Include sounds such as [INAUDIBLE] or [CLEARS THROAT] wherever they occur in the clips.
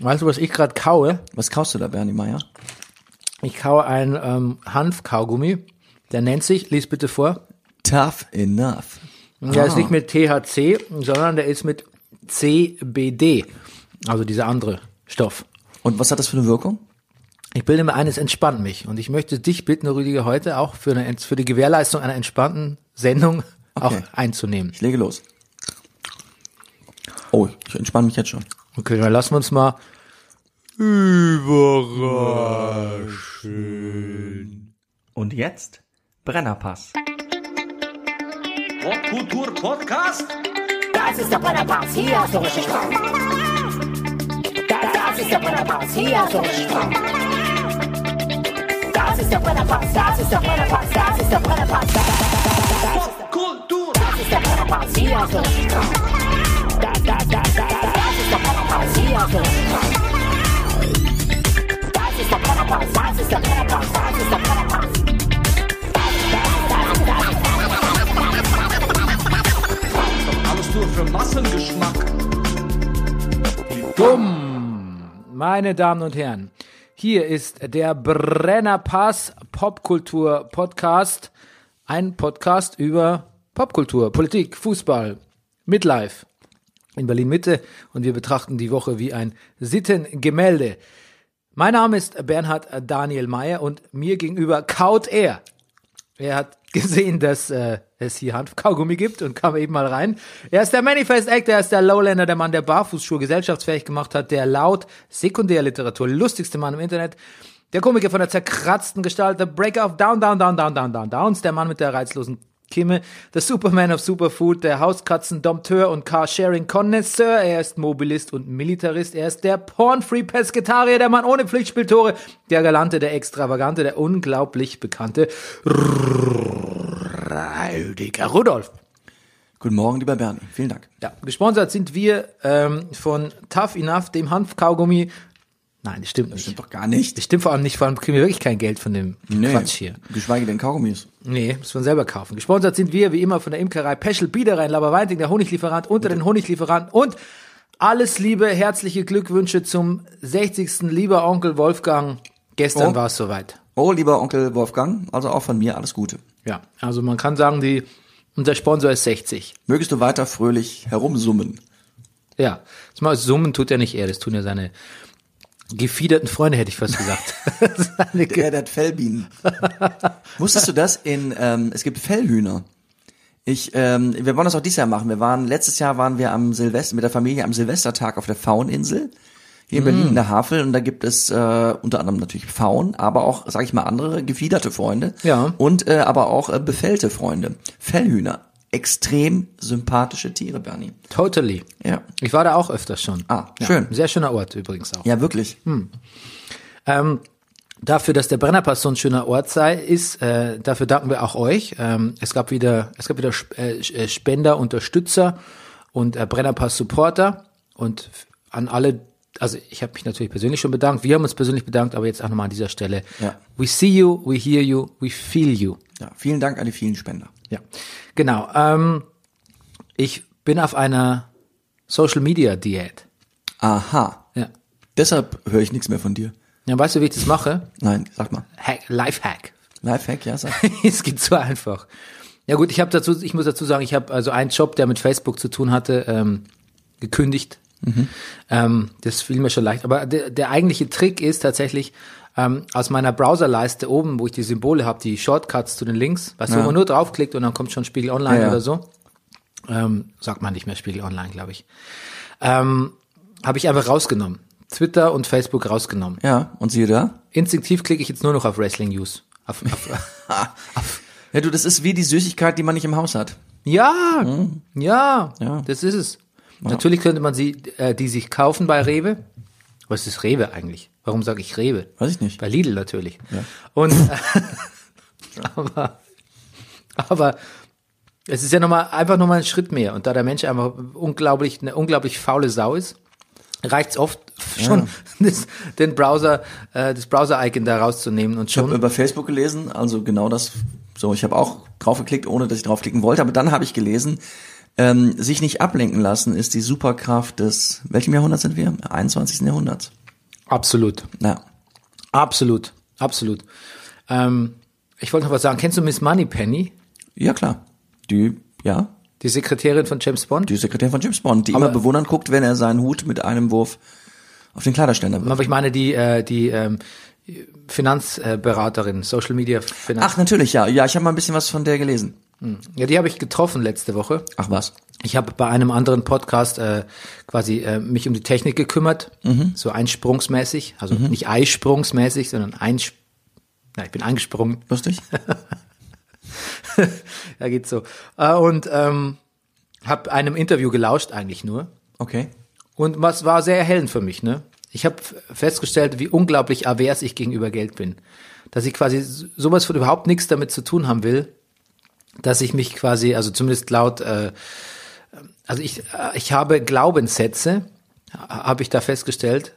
Weißt du, was ich gerade kaue? Was kaufst du da, Bernie Meyer? Ich kaue ein ähm, Hanfkaugummi. Der nennt sich, lies bitte vor. Tough enough. Der Ah. ist nicht mit THC, sondern der ist mit CBD. Also dieser andere Stoff. Und was hat das für eine Wirkung? Ich bilde mir ein, es entspannt mich. Und ich möchte dich bitten, Rüdiger, heute auch für, eine, für die Gewährleistung einer entspannten Sendung auch Okay. einzunehmen. Ich lege los. Oh, ich entspanne mich jetzt schon. Okay, dann lassen wir uns mal Und jetzt Brennerpass. Popkultur Podcast? Das ist der Brennerpass, hier hast du richtig Spaß. Das, das ist der Brennerpass, hier hast du richtig Spaß. Das ist der Brennerpass, das ist der Brennerpass, das ist der Brennerpass. Popkultur! das ist der Brennerpass, hier hast du richtig Spaß. Das, das, das, das, Spaß. Das ist der Brennerpass, das ist der Brennerpass, das ist der Brennerpass. Alles nur für Massengeschmack. Meine Damen und Herren, hier ist der Brennerpass Popkultur Podcast. Ein Podcast über Popkultur, Politik, Fußball, Midlife in Berlin Mitte und wir betrachten die Woche wie ein Sittengemälde. Mein Name ist Bernhard Daniel Mayer und mir gegenüber kaut er. Er hat [LAUGHS] gesehen, dass äh, es hier Hanfkaugummi gibt und kam eben mal rein. Er ist der Manifest Actor, er ist der Lowlander, der Mann, der Barfußschuhe gesellschaftsfähig gemacht hat, der laut Sekundärliteratur lustigste Mann im Internet, der Komiker von der zerkratzten Gestalt, der Breaker of Down, Down, Down, Down, Down, Down, Downs, der Mann mit der reizlosen Kimme, der Superman of Superfood, der Hauskatzen-Dompteur und Carsharing-Connoisseur, er ist Mobilist und Militarist, er ist der Porn-Free-Pesketarier, der Mann ohne Pflichtspieltore, der Galante, der Extravagante, der unglaublich bekannte Rüdiger Rudolf. Guten Morgen, lieber Bernie. Vielen Dank. Ja, gesponsert sind wir ähm, von Tough Enough, dem Hanfkaugummi. Nein, das stimmt nicht. Stimmt doch gar nicht. Das stimmt vor allem nicht, vor allem kriegen wir wirklich kein Geld von dem Quatsch hier. Geschweige denn Kaugummis. Nee, muss man selber kaufen. Gesponsert sind wir, wie immer, von der Imkerei Peschel Biederer in Laberweinting, der Honiglieferant unter den Honiglieferanten und alles Liebe, herzliche Glückwünsche zum 60. lieber Onkel Wolfgang. Gestern Oh. war es soweit. Oh, lieber Onkel Wolfgang, also auch von mir alles Gute. Ja, also man kann sagen, die, unser Sponsor ist 60. Mögest du weiter fröhlich herumsummen. Ja, das mal Summen tut er nicht er, das tun ja seine gefiederten Freunde, hätte ich fast gesagt. Der, der hat Fellbienen. Wusstest du das? In, ähm, es gibt Fellhühner. Ich, ähm, wir wollen das auch dieses Jahr machen. Wir waren, letztes Jahr waren wir am Silvester, mit der Familie am Silvestertag auf der Fauninsel. Hier in Berlin in der Havel und da gibt es äh, unter anderem natürlich Faun, aber auch, sage ich mal, andere gefiederte Freunde Ja. und äh, aber auch äh, befällte Freunde. Fellhühner, extrem sympathische Tiere, Bernie. Totally. Ja, Ich war da auch öfters schon. Ah, ja, schön. Sehr schöner Ort übrigens auch. ja wirklich. Ähm, dafür, dass der Brennerpass so ein schöner Ort sei, ist, äh, dafür danken wir auch euch. Ähm, es gab wieder, es gab wieder äh, äh, Spender, Unterstützer und äh, Brennerpass Supporter und an alle, also ich habe mich natürlich persönlich schon bedankt, wir haben uns persönlich bedankt, aber jetzt auch nochmal an dieser Stelle. Ja. We see you, we hear you, we feel you. Ja, vielen Dank an die vielen Spender. Ja, genau. Ähm, ich bin auf einer Social Media Diät. Aha. Ja. Deshalb höre ich nichts mehr von dir. Ja, weißt du, wie ich das mache? Nein, sag mal. Hack, Lifehack. Lifehack, ja, sag. [LAUGHS] es geht so einfach. Ja gut, ich habe dazu, ich muss dazu sagen, ich habe also einen Job, der mit Facebook zu tun hatte, ähm, gekündigt. Ähm, das fiel mir schon leicht. Aber der, der eigentliche Trick ist tatsächlich ähm, aus meiner Browserleiste oben, wo ich die Symbole habe, die Shortcuts zu den Links, weißt du, wo man nur draufklickt und dann kommt schon Spiegel Online Ja, ja. oder so. Ähm, sagt man nicht mehr Spiegel Online, glaube ich. Ähm, habe ich einfach rausgenommen. Twitter und Facebook rausgenommen. Ja, und siehe da. Instinktiv klicke ich jetzt nur noch auf Wrestling News. Auf, auf, [LAUGHS] Ja, du, das ist wie die Süßigkeit, die man nicht im Haus hat. Ja, ja, Ja. das ist es. Natürlich könnte man sie, äh, die sich kaufen bei Rewe. Was ist Rewe eigentlich? Warum sage ich Rewe? Weiß ich nicht. Bei Lidl natürlich. Und [LAUGHS] aber, aber es ist ja noch mal, einfach nochmal ein Schritt mehr. Und da der Mensch einfach unglaublich, eine unglaublich faule Sau ist, reicht's oft schon, [LAUGHS] das, den Browser, äh, das Browser-Icon da rauszunehmen und Ich habe schon. über Facebook gelesen, also genau das, so, ich habe auch draufgeklickt, ohne dass ich draufklicken wollte, aber dann habe ich gelesen, Ähm, sich nicht ablenken lassen ist die Superkraft des, welchem Jahrhundert sind wir? 21. Jahrhunderts. Absolut. Ja. Absolut. Absolut. Ähm, ich wollte noch was sagen. Kennst du Miss Moneypenny? Ja, klar. Die, ja, Die Sekretärin von James Bond? die Sekretärin von James Bond, die Aber- immer bewundernd guckt, wenn er seinen Hut mit einem Wurf auf den Kleiderständer wirft. Aber ich meine die, äh, die ähm, Finanzberaterin, Social Media Finanz. Ach, natürlich, ja. Ja, ich habe mal ein bisschen was von der gelesen. Ja, die habe ich getroffen letzte Woche. Ach was. Ich habe bei einem anderen Podcast äh, quasi äh, mich um die Technik gekümmert, so einsprungsmäßig, also nicht eisprungsmäßig, sondern einsp ja, ich bin eingesprungen. Lustig? [LAUGHS] ja, geht so. Äh, und ähm, habe einem Interview gelauscht eigentlich nur. Okay. Und was war sehr erhellend für mich, ne? Ich habe festgestellt, wie unglaublich avers ich gegenüber Geld bin. Dass ich quasi sowas von überhaupt nichts damit zu tun haben will, dass ich mich quasi, also zumindest laut, äh, also ich, ich habe Glaubenssätze, ha- habe ich da festgestellt,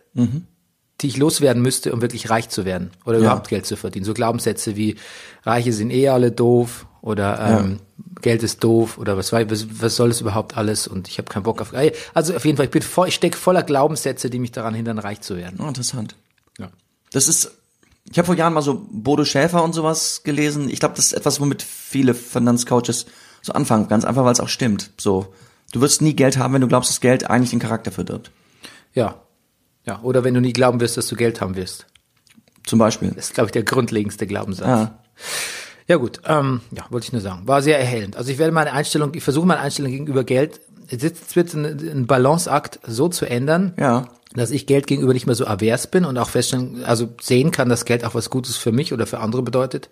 die ich loswerden müsste, um wirklich reich zu werden oder überhaupt Geld zu verdienen. So Glaubenssätze wie Reiche sind eh alle doof oder ähm, Geld ist doof oder was, weiß- was, was soll es überhaupt alles und ich habe keinen Bock auf. Also auf jeden Fall, ich bin voll, ich stecke voller Glaubenssätze, die mich daran hindern, reich zu werden. Oh, interessant. Ja. Das ist, ich habe vor Jahren mal so Bodo Schäfer und sowas gelesen. Ich glaube, das ist etwas, womit viele Finanzcoaches so anfangen. Ganz einfach, weil es auch stimmt. So, du wirst nie Geld haben, wenn du glaubst, dass Geld eigentlich den Charakter verdirbt. Ja. Ja. Oder wenn du nie glauben wirst, dass du Geld haben wirst. Zum Beispiel. Das ist, glaube ich, der grundlegendste Glaubenssatz. Ja. Ja gut, ähm, ja, wollte ich nur sagen. War sehr erhellend. Also ich werde meine Einstellung, ich versuche meine Einstellung gegenüber Geld, jetzt wird ein, ein Balanceakt so zu ändern, Ja. Dass ich Geld gegenüber nicht mehr so avers bin und auch feststellen, also sehen kann, dass Geld auch was Gutes für mich oder für andere bedeutet.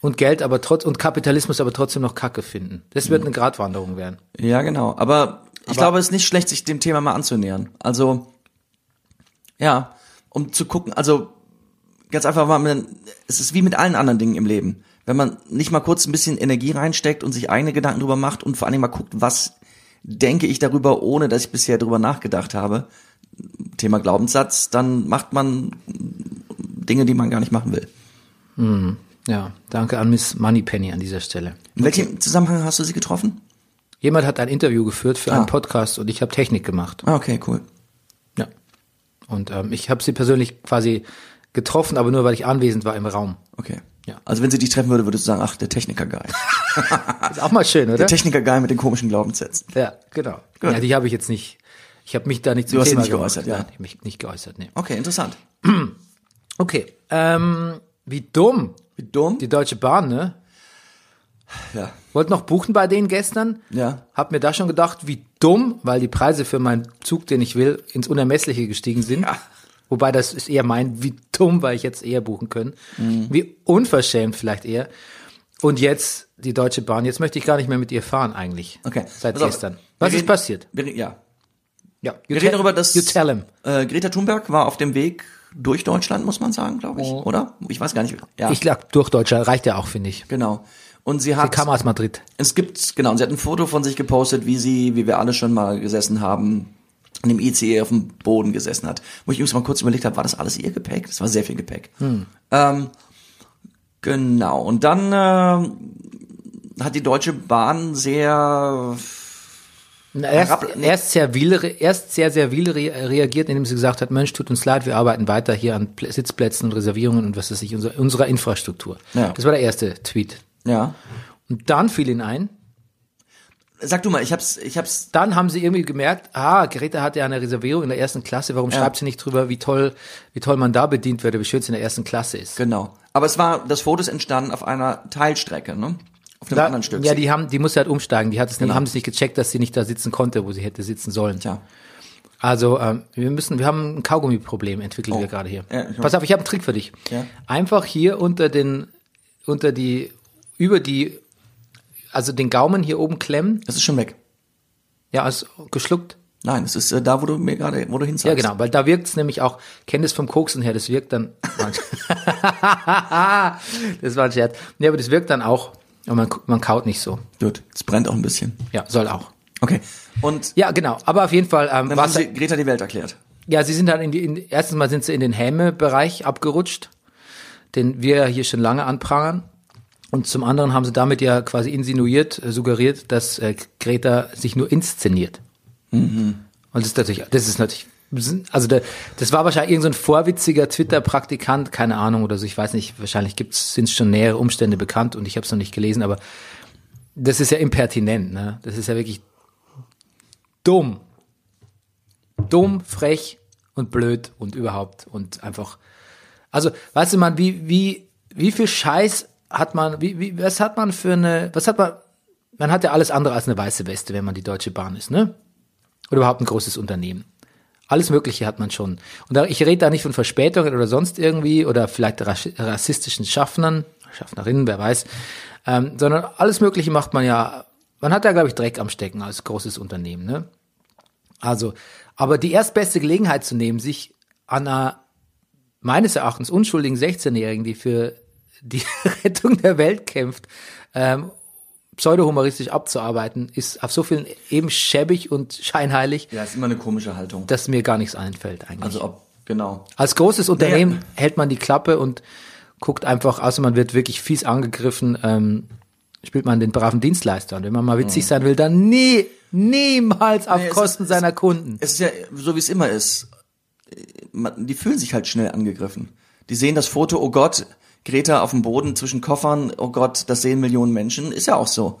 Und Geld aber trotz und Kapitalismus aber trotzdem noch Kacke finden. Das wird eine Gratwanderung werden. Ja, genau. Aber ich glaube, es ist nicht schlecht, sich dem Thema mal anzunähern. Also, ja, um zu gucken, also ganz einfach mal, es ist wie mit allen anderen Dingen im Leben. Wenn man nicht mal kurz ein bisschen Energie reinsteckt und sich eigene Gedanken drüber macht und vor allem mal guckt, was denke ich darüber, ohne dass ich bisher drüber nachgedacht habe, Thema Glaubenssatz, dann macht man Dinge, die man gar nicht machen will. Ja, danke an Miss Moneypenny an dieser Stelle. In welchem Zusammenhang hast du sie getroffen? Jemand hat ein Interview geführt für Ah. einen Podcast und ich habe Technik gemacht. Ah, okay, cool. Ja. Und ähm, ich habe sie persönlich quasi getroffen, aber nur weil ich anwesend war im Raum. Okay. Ja. Also wenn sie dich treffen würde, würdest du sagen, ach, der Techniker-Guy. [LAUGHS] Ist auch mal schön, oder? Der Techniker-Guy mit den komischen Glaubenssätzen. ja, genau. Gut. Ja, die habe ich jetzt nicht. Ich habe mich da nicht zum Du hast Thema nicht gemacht. geäußert, ja. Nein, ich mich nicht geäußert, nee. Okay, interessant. [CLEARS THROAT] Okay, ähm, wie dumm. Wie dumm? Die Deutsche Bahn, ne? Ja. Wollte noch buchen bei denen gestern. Ja. Hab mir da schon gedacht, wie dumm, weil die Preise für meinen Zug, den ich will, ins Unermessliche gestiegen sind. Ja. Wobei das ist eher mein, wie dumm, weil ich jetzt eher buchen können. Mhm. Wie unverschämt vielleicht eher. Und jetzt die Deutsche Bahn. Jetzt möchte ich gar nicht mehr mit ihr fahren eigentlich. Okay. Seit auf. gestern. Was reden- ist passiert? Wir, ja. Ja. Wir reden darüber, dass. Äh, Greta Thunberg war auf dem Weg durch Deutschland, muss man sagen, glaube ich. Oder? Ich weiß gar nicht. Ja, Oh. Ich lag durch Deutschland, reicht ja auch, finde ich. genau. Und sie Sie hat, kam aus Madrid. es gibt, genau, und sie hat ein Foto von sich gepostet, wie sie, wie wir alle schon mal gesessen haben, in dem ICE auf dem Boden gesessen hat. Wo ich übrigens mal kurz überlegt habe, war das alles ihr Gepäck? Das war sehr viel Gepäck. Ähm, genau. Und dann äh, hat die Deutsche Bahn sehr Erst, erst sehr will, erst sehr, sehr will re reagiert, indem sie gesagt hat, Mensch, tut uns leid, wir arbeiten weiter hier an Pl Sitzplätzen und Reservierungen und was weiß ich, unser, unserer Infrastruktur. Ja. Das war der erste Tweet. ja. Und dann fiel ihnen ein, Sag du mal, ich hab's, ich hab's dann haben sie irgendwie gemerkt, ah, Greta hat ja eine Reservierung in der ersten Klasse, warum Ja. schreibt sie nicht drüber, wie toll, wie toll man da bedient wird, wie schön es in der ersten Klasse ist. Genau. Aber es war, das Foto ist entstanden auf einer Teilstrecke, ne? Auf einem Da, anderen Stück. ja, die haben, die musste halt umsteigen. Die hat es nicht, Genau. haben es nicht gecheckt, dass sie nicht da sitzen konnte, wo sie hätte sitzen sollen. Tja. Also ähm, wir müssen, wir haben ein Kaugummi-Problem entwickeln Oh. wir gerade hier. Ja, Pass auf, ich habe einen Trick für dich. Ja. Einfach hier unter den, unter die, über die, also den Gaumen hier oben klemmen. Das ist schon weg. Ja, also geschluckt. Nein, es ist äh, da, wo du mir gerade, wo du hinzeigst. Ja, genau, weil da wirkt es nämlich auch, kennt es vom Koksen her, das wirkt dann. [LAUGHS] das war ein Scherz. Nee, aber das wirkt dann auch und man, man kaut nicht so. Gut. Es brennt auch ein bisschen. Ja, soll auch. Okay. Und Ja, genau. Aber auf jeden Fall, ähm, dann haben sie Greta die Welt erklärt. Ja, sie sind halt in die, in, erstens mal sind sie in den Häme-Bereich abgerutscht, den wir hier schon lange anprangern. Und zum anderen haben sie damit ja quasi insinuiert, äh, suggeriert, dass äh, Greta sich nur inszeniert. Und das ist natürlich, das ist natürlich, also der, das war wahrscheinlich irgendein so vorwitziger Twitter-Praktikant, keine Ahnung oder so, ich weiß nicht, wahrscheinlich gibt's, sind schon nähere Umstände bekannt und ich habe es noch nicht gelesen, aber das ist ja impertinent, ne? Das ist ja wirklich dumm. Dumm, frech und blöd und überhaupt und einfach. Also, weißt du, man, wie, wie, wie viel Scheiß hat man, wie, wie, was hat man für eine, was hat man, man hat ja alles andere als eine weiße Weste, wenn man die Deutsche Bahn ist, ne? Oder überhaupt ein großes Unternehmen. Alles Mögliche hat man schon. Und ich rede da nicht von Verspätungen oder sonst irgendwie oder vielleicht rass- rassistischen Schaffnern, Schaffnerinnen, wer weiß, ähm, sondern alles Mögliche macht man ja, man hat da, glaube ich, Dreck am Stecken als großes Unternehmen, ne? Also, aber die erstbeste Gelegenheit zu nehmen, sich an einer meines Erachtens unschuldigen 16-Jährigen, die für die [LAUGHS] Rettung der Welt kämpft, ähm, pseudohumoristisch abzuarbeiten, ist auf so vielen eben schäbig und scheinheilig, Ja, ist immer eine komische Haltung. dass mir gar nichts einfällt eigentlich. Also ob, genau. Als großes Unternehmen Naja. hält man die Klappe und guckt einfach, außer man wird wirklich fies angegriffen, ähm, spielt man den braven Dienstleister. Und wenn man mal witzig sein will, dann nie, niemals auf es Kosten ist- seiner Kunden. Es ist ja so, wie es immer ist. Die fühlen sich halt schnell angegriffen. Die sehen das Foto, oh Gott, Greta auf dem Boden zwischen Koffern, oh Gott, das sehen Millionen Menschen. Ist ja auch so.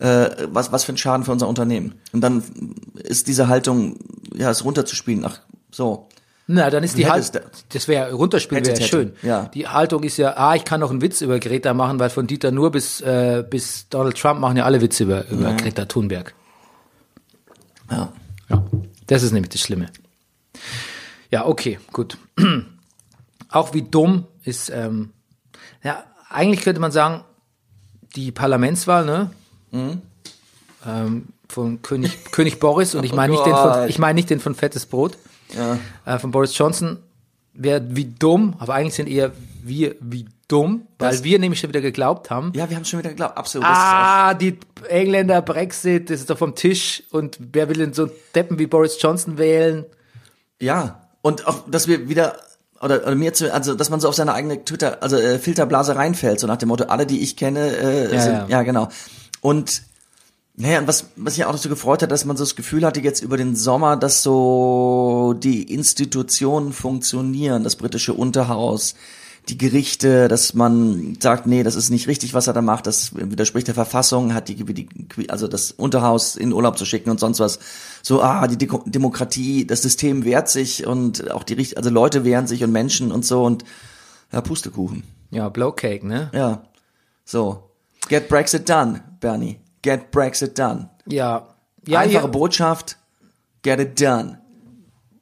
Äh, was, was für ein Schaden für unser Unternehmen. Und dann ist diese Haltung, ja, es runterzuspielen. Ach, so. Na, dann ist die Haltung, das wäre runterspielen wäre schön. ja. Die Haltung ist ja, ah, ich kann noch einen Witz über Greta machen, weil von Dieter Nur bis äh, bis Donald Trump machen ja alle Witze über über Greta Thunberg. Ja. Ja, das ist nämlich das Schlimme. Ja, okay, gut. [CLEARS THROAT] Auch wie dumm ist, ähm, ja, eigentlich könnte man sagen, die Parlamentswahl, ne? Ähm, von König, [LAUGHS] König Boris, und ich meine nicht den von, ich meine nicht den von Fettes Brot, Ja. äh, von Boris Johnson, wäre wie dumm, aber eigentlich sind eher wir wie dumm, weil Das- wir nämlich schon wieder geglaubt haben, Ja, wir haben schon wieder geglaubt. Absolut. Ah, die Engländer, Brexit, das ist doch vom Tisch. Und wer will denn so Deppen wie Boris Johnson wählen? ja. Und auch, dass wir wieder, oder, oder mir zu, also, dass man so auf seine eigene Twitter, also, äh, Filterblase reinfällt, so nach dem Motto, alle, die ich kenne, äh, Ja, sind, ja. ja. genau. Und, naja, und was, was mich auch so gefreut hat, dass man so das Gefühl hatte jetzt über den Sommer, dass so die Institutionen funktionieren, das britische Unterhaus, die Gerichte, dass man sagt, nee, das ist nicht richtig, was er da macht, das widerspricht der Verfassung, hat die, die also das Unterhaus in Urlaub zu schicken und sonst was. So, ah, die Deko- Demokratie, das System wehrt sich und auch die also Leute wehren sich und Menschen und so und ja, Pustekuchen. Ja, Blowcake, ne? Ja. So. Get Brexit done, Bernie. Get Brexit done. Ja. Ja, Einfache ja. Botschaft. Get it done.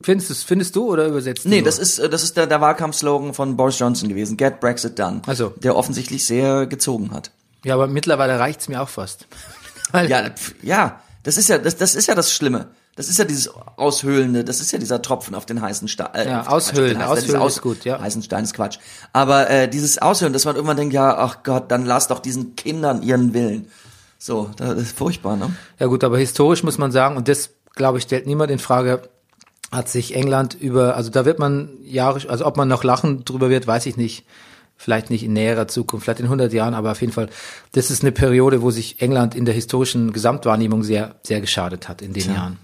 Findest, du's- findest du oder übersetzt du? Nee, nur? das ist, äh, das ist der, der Wahlkampfslogan von Boris Johnson gewesen. Get Brexit done. Ach so. Der offensichtlich sehr gezogen hat. Ja, aber mittlerweile reicht's mir auch fast. [LAUGHS] Ja, pf, ja, das ist ja, das, das ist ja das Schlimme. Das ist ja dieses Aushöhlende, das ist ja dieser Tropfen auf den heißen Stein. Äh, Ja, auf den aushöhlen, aushöhlen ist gut, ja. Heißen Stein ist Quatsch. Aber äh, dieses Aushöhlen, dass man irgendwann denkt, ja, ach Gott, dann lass doch diesen Kindern ihren Willen. So, das ist furchtbar, ne? Ja gut, aber historisch muss man sagen, und das, glaube ich, stellt niemand in Frage, hat sich England über, also da wird man Jahre, also ob man noch lachen drüber wird, weiß ich nicht. Vielleicht nicht in näherer Zukunft, vielleicht in 100 Jahren, aber auf jeden Fall, das ist eine Periode, wo sich England in der historischen Gesamtwahrnehmung sehr, sehr geschadet hat in den Jahren.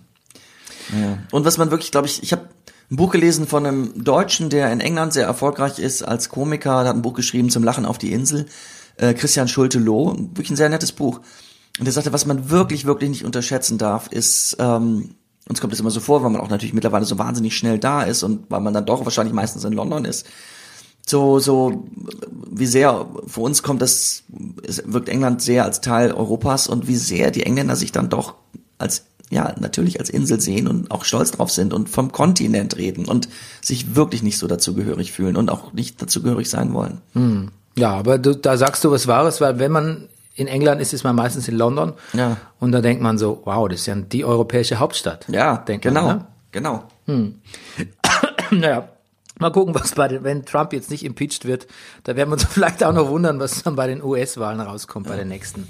Ja. Und was man wirklich, glaube ich, ich habe ein Buch gelesen von einem Deutschen, der in England sehr erfolgreich ist als Komiker, der hat ein Buch geschrieben zum Lachen auf die Insel, äh, Christian Schulte-Loh, wirklich ein sehr nettes Buch. Und der sagte, was man wirklich, wirklich nicht unterschätzen darf, ist, ähm, uns kommt es immer so vor, weil man auch natürlich mittlerweile so wahnsinnig schnell da ist und weil man dann doch wahrscheinlich meistens in London ist, so, so, wie sehr, für uns kommt das, es wirkt England sehr als Teil Europas und wie sehr die Engländer sich dann doch als, ja, natürlich als Insel sehen und auch stolz drauf sind und vom Kontinent reden und sich wirklich nicht so dazugehörig fühlen und auch nicht dazugehörig sein wollen. Ja, aber du, da sagst du was Wahres, weil wenn man in England ist, ist man meistens in London. Ja. Und da denkt man so, wow, das ist ja die europäische Hauptstadt. Ja, denkt genau, Man, ne? genau. [CLEARS THROAT] Naja, mal gucken, was bei den, wenn Trump jetzt nicht impeached wird, da werden wir uns [LAUGHS] vielleicht auch noch wundern, was dann bei den US-Wahlen rauskommt, bei den nächsten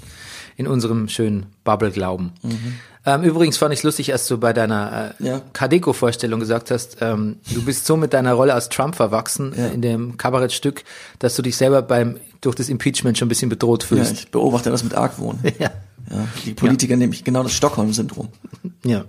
in unserem schönen Bubble glauben. Ähm, übrigens fand ich lustig, als du bei deiner äh, Ja. Kadeko-Vorstellung gesagt hast, ähm, du bist so mit deiner Rolle als Trump verwachsen äh, in dem Kabarettstück, dass du dich selber beim durch das Impeachment schon ein bisschen bedroht Ja, fühlst. ich beobachte das mit Argwohn. [LAUGHS] Ja, Ja, die Politiker nämlich genau das Stockholm-Syndrom. ja,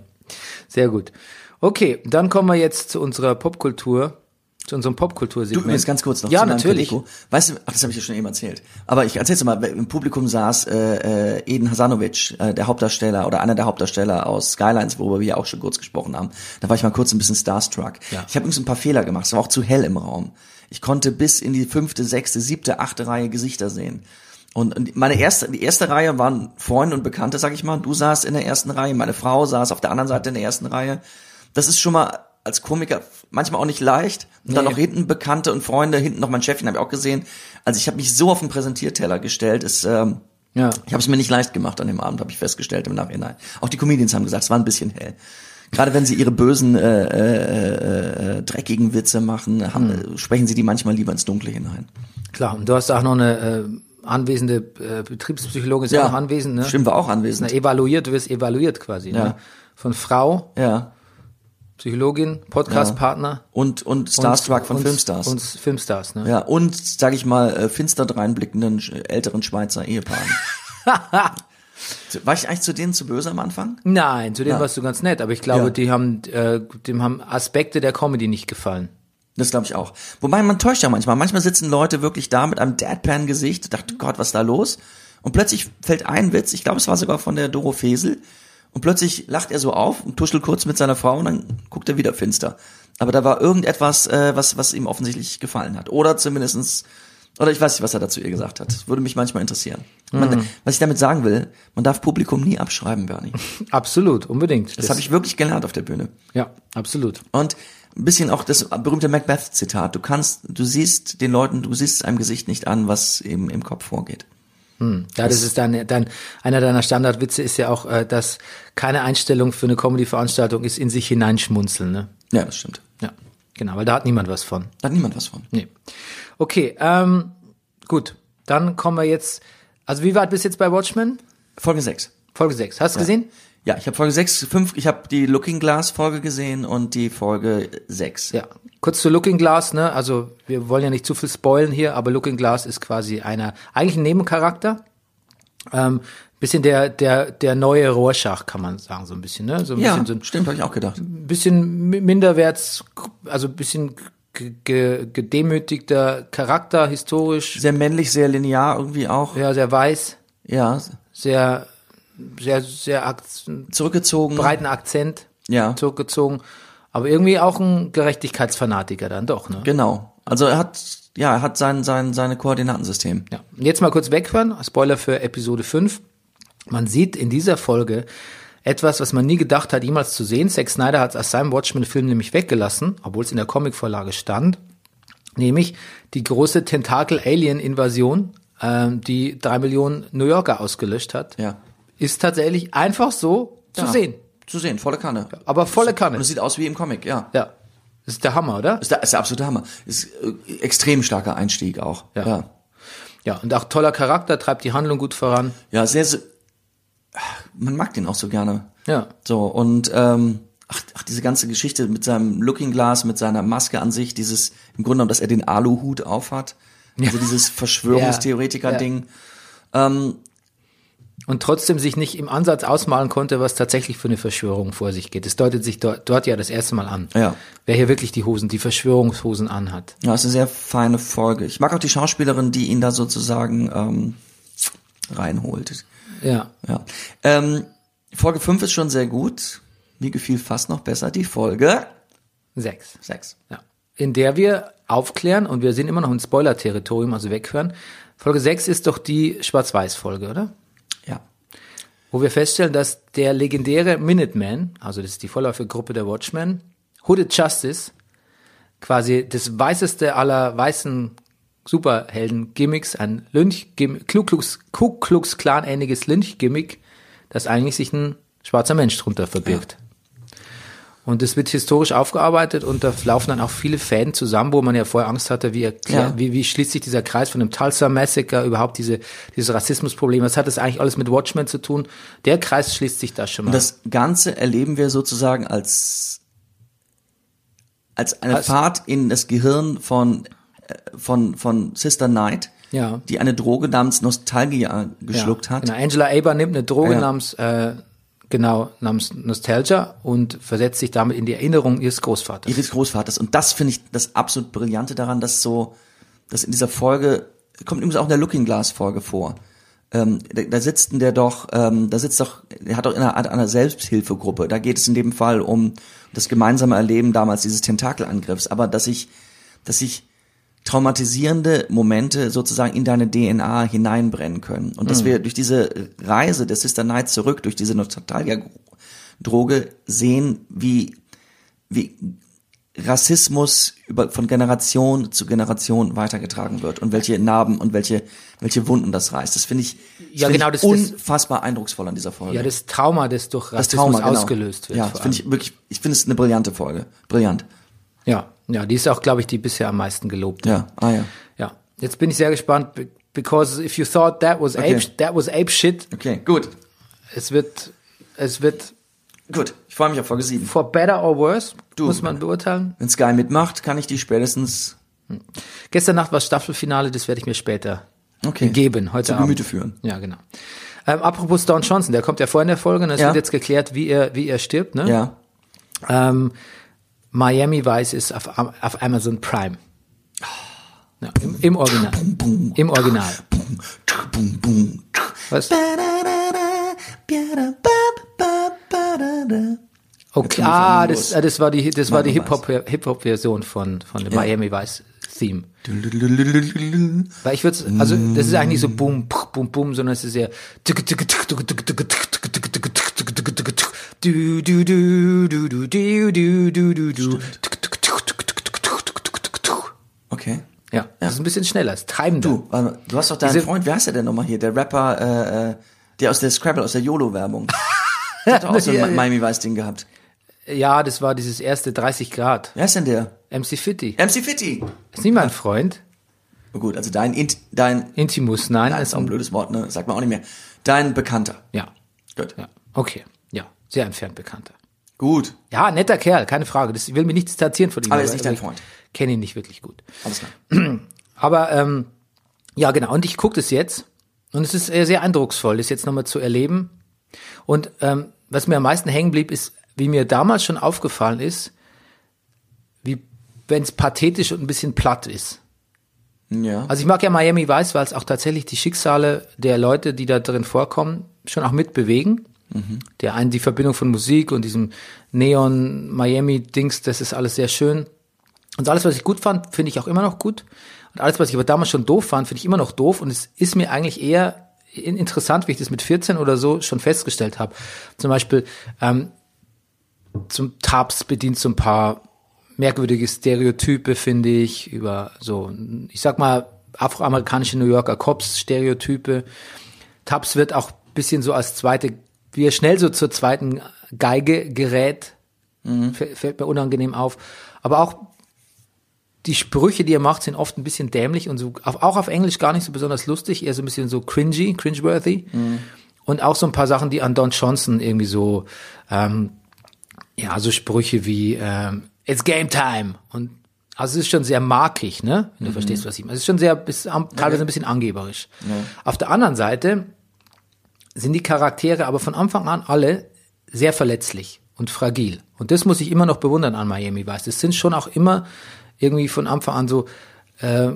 sehr gut. Okay, dann kommen wir jetzt zu unserer Popkultur, zu unserem Du Popkultursegment. übrigens ganz kurz noch Ja, natürlich. Kadeko. Weißt du, ach, das habe ich ja schon eben erzählt. Aber ich erzähl's dir mal, im Publikum saß äh, äh, Eden Hasanovic, äh, der Hauptdarsteller oder einer der Hauptdarsteller aus Skylines, worüber wir ja auch schon kurz gesprochen haben. Da war ich mal kurz ein bisschen starstruck. Ja. Ich habe übrigens ein paar Fehler gemacht, es war auch zu hell im Raum. Ich konnte bis in die fünfte, sechste, siebte, achte Reihe Gesichter sehen. Und und meine erste, die erste Reihe waren Freunde und Bekannte, sag ich mal. Du saßt in der ersten Reihe, meine Frau saß auf der anderen Seite in der ersten Reihe. Das ist schon mal als Komiker manchmal auch nicht leicht. Und dann Nee. noch hinten Bekannte und Freunde, hinten noch mein Chefin, habe ich auch gesehen. Also ich habe mich so auf den Präsentierteller gestellt, ist, ähm, Ja. ich habe es mir nicht leicht gemacht an dem Abend, habe ich festgestellt im Nachhinein. Auch die Comedians haben gesagt, es war ein bisschen hell. Gerade wenn sie ihre bösen, äh, äh, äh, dreckigen Witze machen, haben, Hm. äh, sprechen sie die manchmal lieber ins Dunkle hinein. Klar, und du hast auch noch eine äh, anwesende äh, Betriebspsychologin, ist ja. auch anwesend, ne? Stimmt, war auch Na, anwesend. evaluiert, du wirst evaluiert quasi, Ja. ne? Von Frau, Ja. Psychologin, Podcastpartner. Und, und Starstruck von und, Filmstars. Und Filmstars, ne? ja, und, sag ich mal, äh, finster dreinblickenden älteren Schweizer Ehepaaren. [LAUGHS] War ich eigentlich zu denen zu böse am Anfang? Nein, zu denen Ja. warst du ganz nett, aber ich glaube, Ja. die haben, äh, dem haben Aspekte der Comedy nicht gefallen. Das glaube ich auch. Wobei man täuscht ja manchmal. Manchmal sitzen Leute wirklich da mit einem Deadpan-Gesicht, dachte Gott, was ist da los? Und plötzlich fällt ein Witz, ich glaube, es war sogar von der Doro Fesel, und plötzlich lacht er so auf und tuschelt kurz mit seiner Frau und dann guckt er wieder finster. Aber da war irgendetwas, äh, was, was ihm offensichtlich gefallen hat. Oder zumindestens oder ich weiß nicht, was er dazu ihr gesagt hat. Würde mich manchmal interessieren. Man, was ich damit sagen will, man darf Publikum nie abschreiben, Bernie. [LAUGHS] Absolut, unbedingt. Das habe ich wirklich gelernt auf der Bühne. Ja, absolut. Und ein bisschen auch das berühmte Macbeth-Zitat. Du kannst, du siehst den Leuten, du siehst einem Gesicht nicht an, was eben im Kopf vorgeht. Ja, das ist dann, dann einer deiner Standardwitze ist ja auch, äh, dass keine Einstellung für eine Comedy-Veranstaltung ist in sich hineinschmunzeln, ne? Ja, das stimmt. Ja, genau, weil da hat niemand was von. Da hat niemand was von. Nee. Okay, ähm, gut. Dann kommen wir jetzt. Also wie weit bist du jetzt bei Watchmen? Folge 6. Folge 6. Hast du gesehen? Ja, ich habe Folge 6, 5, ich habe die Looking Glass Folge gesehen und die Folge 6. Ja. Kurz zu Looking Glass, ne? Also wir wollen ja nicht zu viel spoilen hier, aber Looking Glass ist quasi einer, eigentlich ein Nebencharakter. Ähm, bisschen der, der, der neue Rorschach, kann man sagen, so ein bisschen, ne? So ein Ja, bisschen so ein stimmt, habe ich auch gedacht. bisschen mi- minderwerts, also ein bisschen ge- ge- gedemütigter Charakter, historisch, Sehr männlich, sehr linear irgendwie auch. ja, sehr weiß, Ja, sehr, sehr, sehr zurückgezogen. breiten Akzent Ja, zurückgezogen, aber irgendwie auch ein Gerechtigkeitsfanatiker dann doch, ne? genau. Also er hat, ja, er hat sein, sein, seine Koordinatensystem. Ja. Und jetzt mal kurz weghören, Spoiler für Episode 5. Man sieht in dieser Folge etwas, was man nie gedacht hat, jemals zu sehen. Zack Snyder hat es aus seinem Watchmen-Film nämlich weggelassen, obwohl es in der Comicvorlage stand. Nämlich die große Tentakel-Alien-Invasion, ähm, die drei Millionen New Yorker ausgelöscht hat, Ja. ist tatsächlich einfach so zu Ja. sehen. Zu sehen, volle Kanne. Aber volle Kanne. Und es sieht aus wie im Comic, ja. Ja. Ist der Hammer, oder? Ist der, ist der absolute Hammer. Ist äh, extrem starker Einstieg auch. Ja. ja. Ja, und auch toller Charakter, treibt die Handlung gut voran. Ja, sehr, sehr, man mag den auch so gerne. Ja. So, und ähm, ach, ach, diese ganze Geschichte mit seinem Looking Glass, mit seiner Maske an sich, dieses, im Grunde genommen, dass er den Aluhut aufhat. Also dieses [LAUGHS] Verschwörungstheoretiker-Ding. Ähm, und trotzdem sich nicht im Ansatz ausmalen konnte, was tatsächlich für eine Verschwörung vor sich geht. Es deutet sich dort, dort ja das erste Mal an. Ja. Wer hier wirklich die Hosen, die Verschwörungshosen anhat. ja, ist eine sehr feine Folge. Ich mag auch die Schauspielerin, die ihn da sozusagen ähm, reinholt. Ja. Ja. Ähm, Folge 5 ist schon sehr gut. Mir gefiel fast noch besser die Folge Sechs. 6. Ja. In der wir aufklären, und wir sind immer noch im Spoiler-Territorium, also weghören. Folge sechs ist doch die Schwarz-Weiß-Folge, oder? Wo wir feststellen, dass der legendäre Minuteman, also das ist die Vorläufergruppe der Watchmen, Hooded Justice, quasi das weißeste aller weißen Superhelden-Gimmicks, ein Lynch Ku Klux, Ku Klux Klan ähnliches Lynch-Gimmick, das eigentlich sich ein schwarzer Mensch drunter verbirgt. Und es wird historisch aufgearbeitet und da laufen dann auch viele Fäden zusammen, wo man ja vorher Angst hatte, wie, erklär, Ja. wie, wie schließt sich dieser Kreis von dem Tulsa Massacre, überhaupt diese, dieses Rassismusproblem. Was hat das eigentlich alles mit Watchmen zu tun? Der Kreis schließt sich da schon mal. Und das Ganze erleben wir sozusagen als, als eine Als- Fahrt in das Gehirn von, äh, von, von Sister Knight, Ja. die eine Droge namens Nostalgia geschluckt ja, hat. Genau. Angela Aber nimmt eine Droge Ja. namens, äh, genau, namens Nostalgia und versetzt sich damit in die Erinnerung ihres Großvaters. ihres Großvaters. Und das finde ich das absolut Brillante daran, dass so, dass in dieser Folge, kommt übrigens auch in der Looking Glass Folge vor. Ähm, da, da sitzt der doch, ähm, da sitzt doch, er hat doch in einer einer Selbsthilfegruppe. Da geht es in dem Fall um das gemeinsame Erleben damals dieses Tentakelangriffs. Aber dass ich, dass sich traumatisierende Momente sozusagen in deine DNA hineinbrennen können. Und dass wir durch diese Reise der Sister Night zurück, durch diese Nostalgia-Droge sehen, wie, wie Rassismus über, von Generation zu Generation weitergetragen wird und welche Narben und welche, welche Wunden das reißt. Das finde ich, das Ja, finde genau, ich das- das- unfassbar eindrucksvoll an dieser Folge. Ja, das Trauma, das durch das Rassismus Trauma, genau. ausgelöst wird. Ja, das finde ich wirklich, ich finde es eine brillante Folge. Brillant. Ja, ja, die ist auch, glaube ich, die bisher am meisten gelobt. Ja, ah ja. Ja. Jetzt bin ich sehr gespannt, be- because if you thought that was Okay. ape, that was ape shit, Okay, gut. es wird, es wird Gut. Ich freue mich auf Folge 7. for better or worse, Du. muss man beurteilen. Wenn Sky mitmacht, kann ich die spätestens Gestern Nacht war Staffelfinale, das werde ich mir später Okay. geben, heute Zu Abend. Gemüte führen. Ja, genau. Ähm, apropos Don Johnson, der kommt ja vor in der Folge und es Ja. wird jetzt geklärt, wie er, wie er stirbt, ne? Ja. Ähm, Miami Vice ist auf, auf Amazon Prime. Ja, im, Im Original. Im Original. Was? Okay, ah, das, das war die, das war die Miami Hip-Hop, Hip-Hop-Version von, von dem Ja. Miami Vice Theme. Weil ich würde, also, das ist eigentlich nicht so boom, boom, boom, sondern es ist eher du, du, du, du, du, du, du, du, du, du. Okay. Ja, das ist ein bisschen schneller, ist treibender. Du, warte du hast doch deinen Diese- Freund, wer heißt der denn nochmal hier? Der Rapper, äh, äh, der aus der Scrabble, aus der YOLO-Werbung. Der hat auch so ein. Miami Vice-Ding gehabt. Ja, das war dieses erste 30 Grad. Wer ist denn der? MC Fitty. MC Fitty. Ist nicht mein Freund. Oh gut, also dein, Int, dein, Intimus, nein. das ist auch ein blödes Wort, ne? Sagt man auch nicht mehr. Dein Bekannter. Ja, Gut. ja, okay. Sehr entfernt bekannter. Gut. Ja, netter Kerl, keine Frage. Das ich will mir nicht distanzieren von ihm. Aber er ist nicht dein Freund. Kenne ihn nicht wirklich gut. Alles klar. [CLEARS THROAT] Aber ähm, ja, genau. Und ich gucke das jetzt und es ist sehr, sehr eindrucksvoll, das jetzt nochmal zu erleben. Und ähm, was mir am meisten hängen blieb, ist, wie mir damals schon aufgefallen ist, wie wenn es pathetisch und ein bisschen platt ist. Ja. Also ich mag ja Miami Vice, weil es auch tatsächlich die Schicksale der Leute, die da drin vorkommen, schon auch mitbewegen. Der einen die Verbindung von Musik und diesem Neon Miami Dings, das ist alles sehr schön. Und alles, was ich gut fand, finde ich auch immer noch gut. Und alles, was ich aber damals schon doof fand, finde ich immer noch doof. Und es ist mir eigentlich eher in- interessant, wie ich das mit 14 oder so schon festgestellt habe. Zum Beispiel ähm, zum Tabs bedient so ein paar merkwürdige Stereotype, finde ich, über so, ich sag mal, afroamerikanische New Yorker Cops-Stereotype. Tabs wird auch bisschen so als zweite, wie er schnell so zur zweiten Geige gerät, fä- fällt mir unangenehm auf. Aber auch die Sprüche, die er macht, sind oft ein bisschen dämlich und so, auch auf Englisch gar nicht so besonders lustig, eher so ein bisschen so cringy, cringeworthy. Und auch so ein paar Sachen, die an Don Johnson irgendwie so, ähm, ja, so Sprüche wie ähm, It's Game Time und also es ist schon sehr markig, ne? Wenn du verstehst, was ich meine. Es ist schon sehr, ist teilweise ein bisschen angeberisch. Auf der anderen Seite sind die Charaktere aber von Anfang an alle sehr verletzlich und fragil. Und das muss ich immer noch bewundern an Miami Vice. Das sind schon auch immer irgendwie von Anfang an so, äh,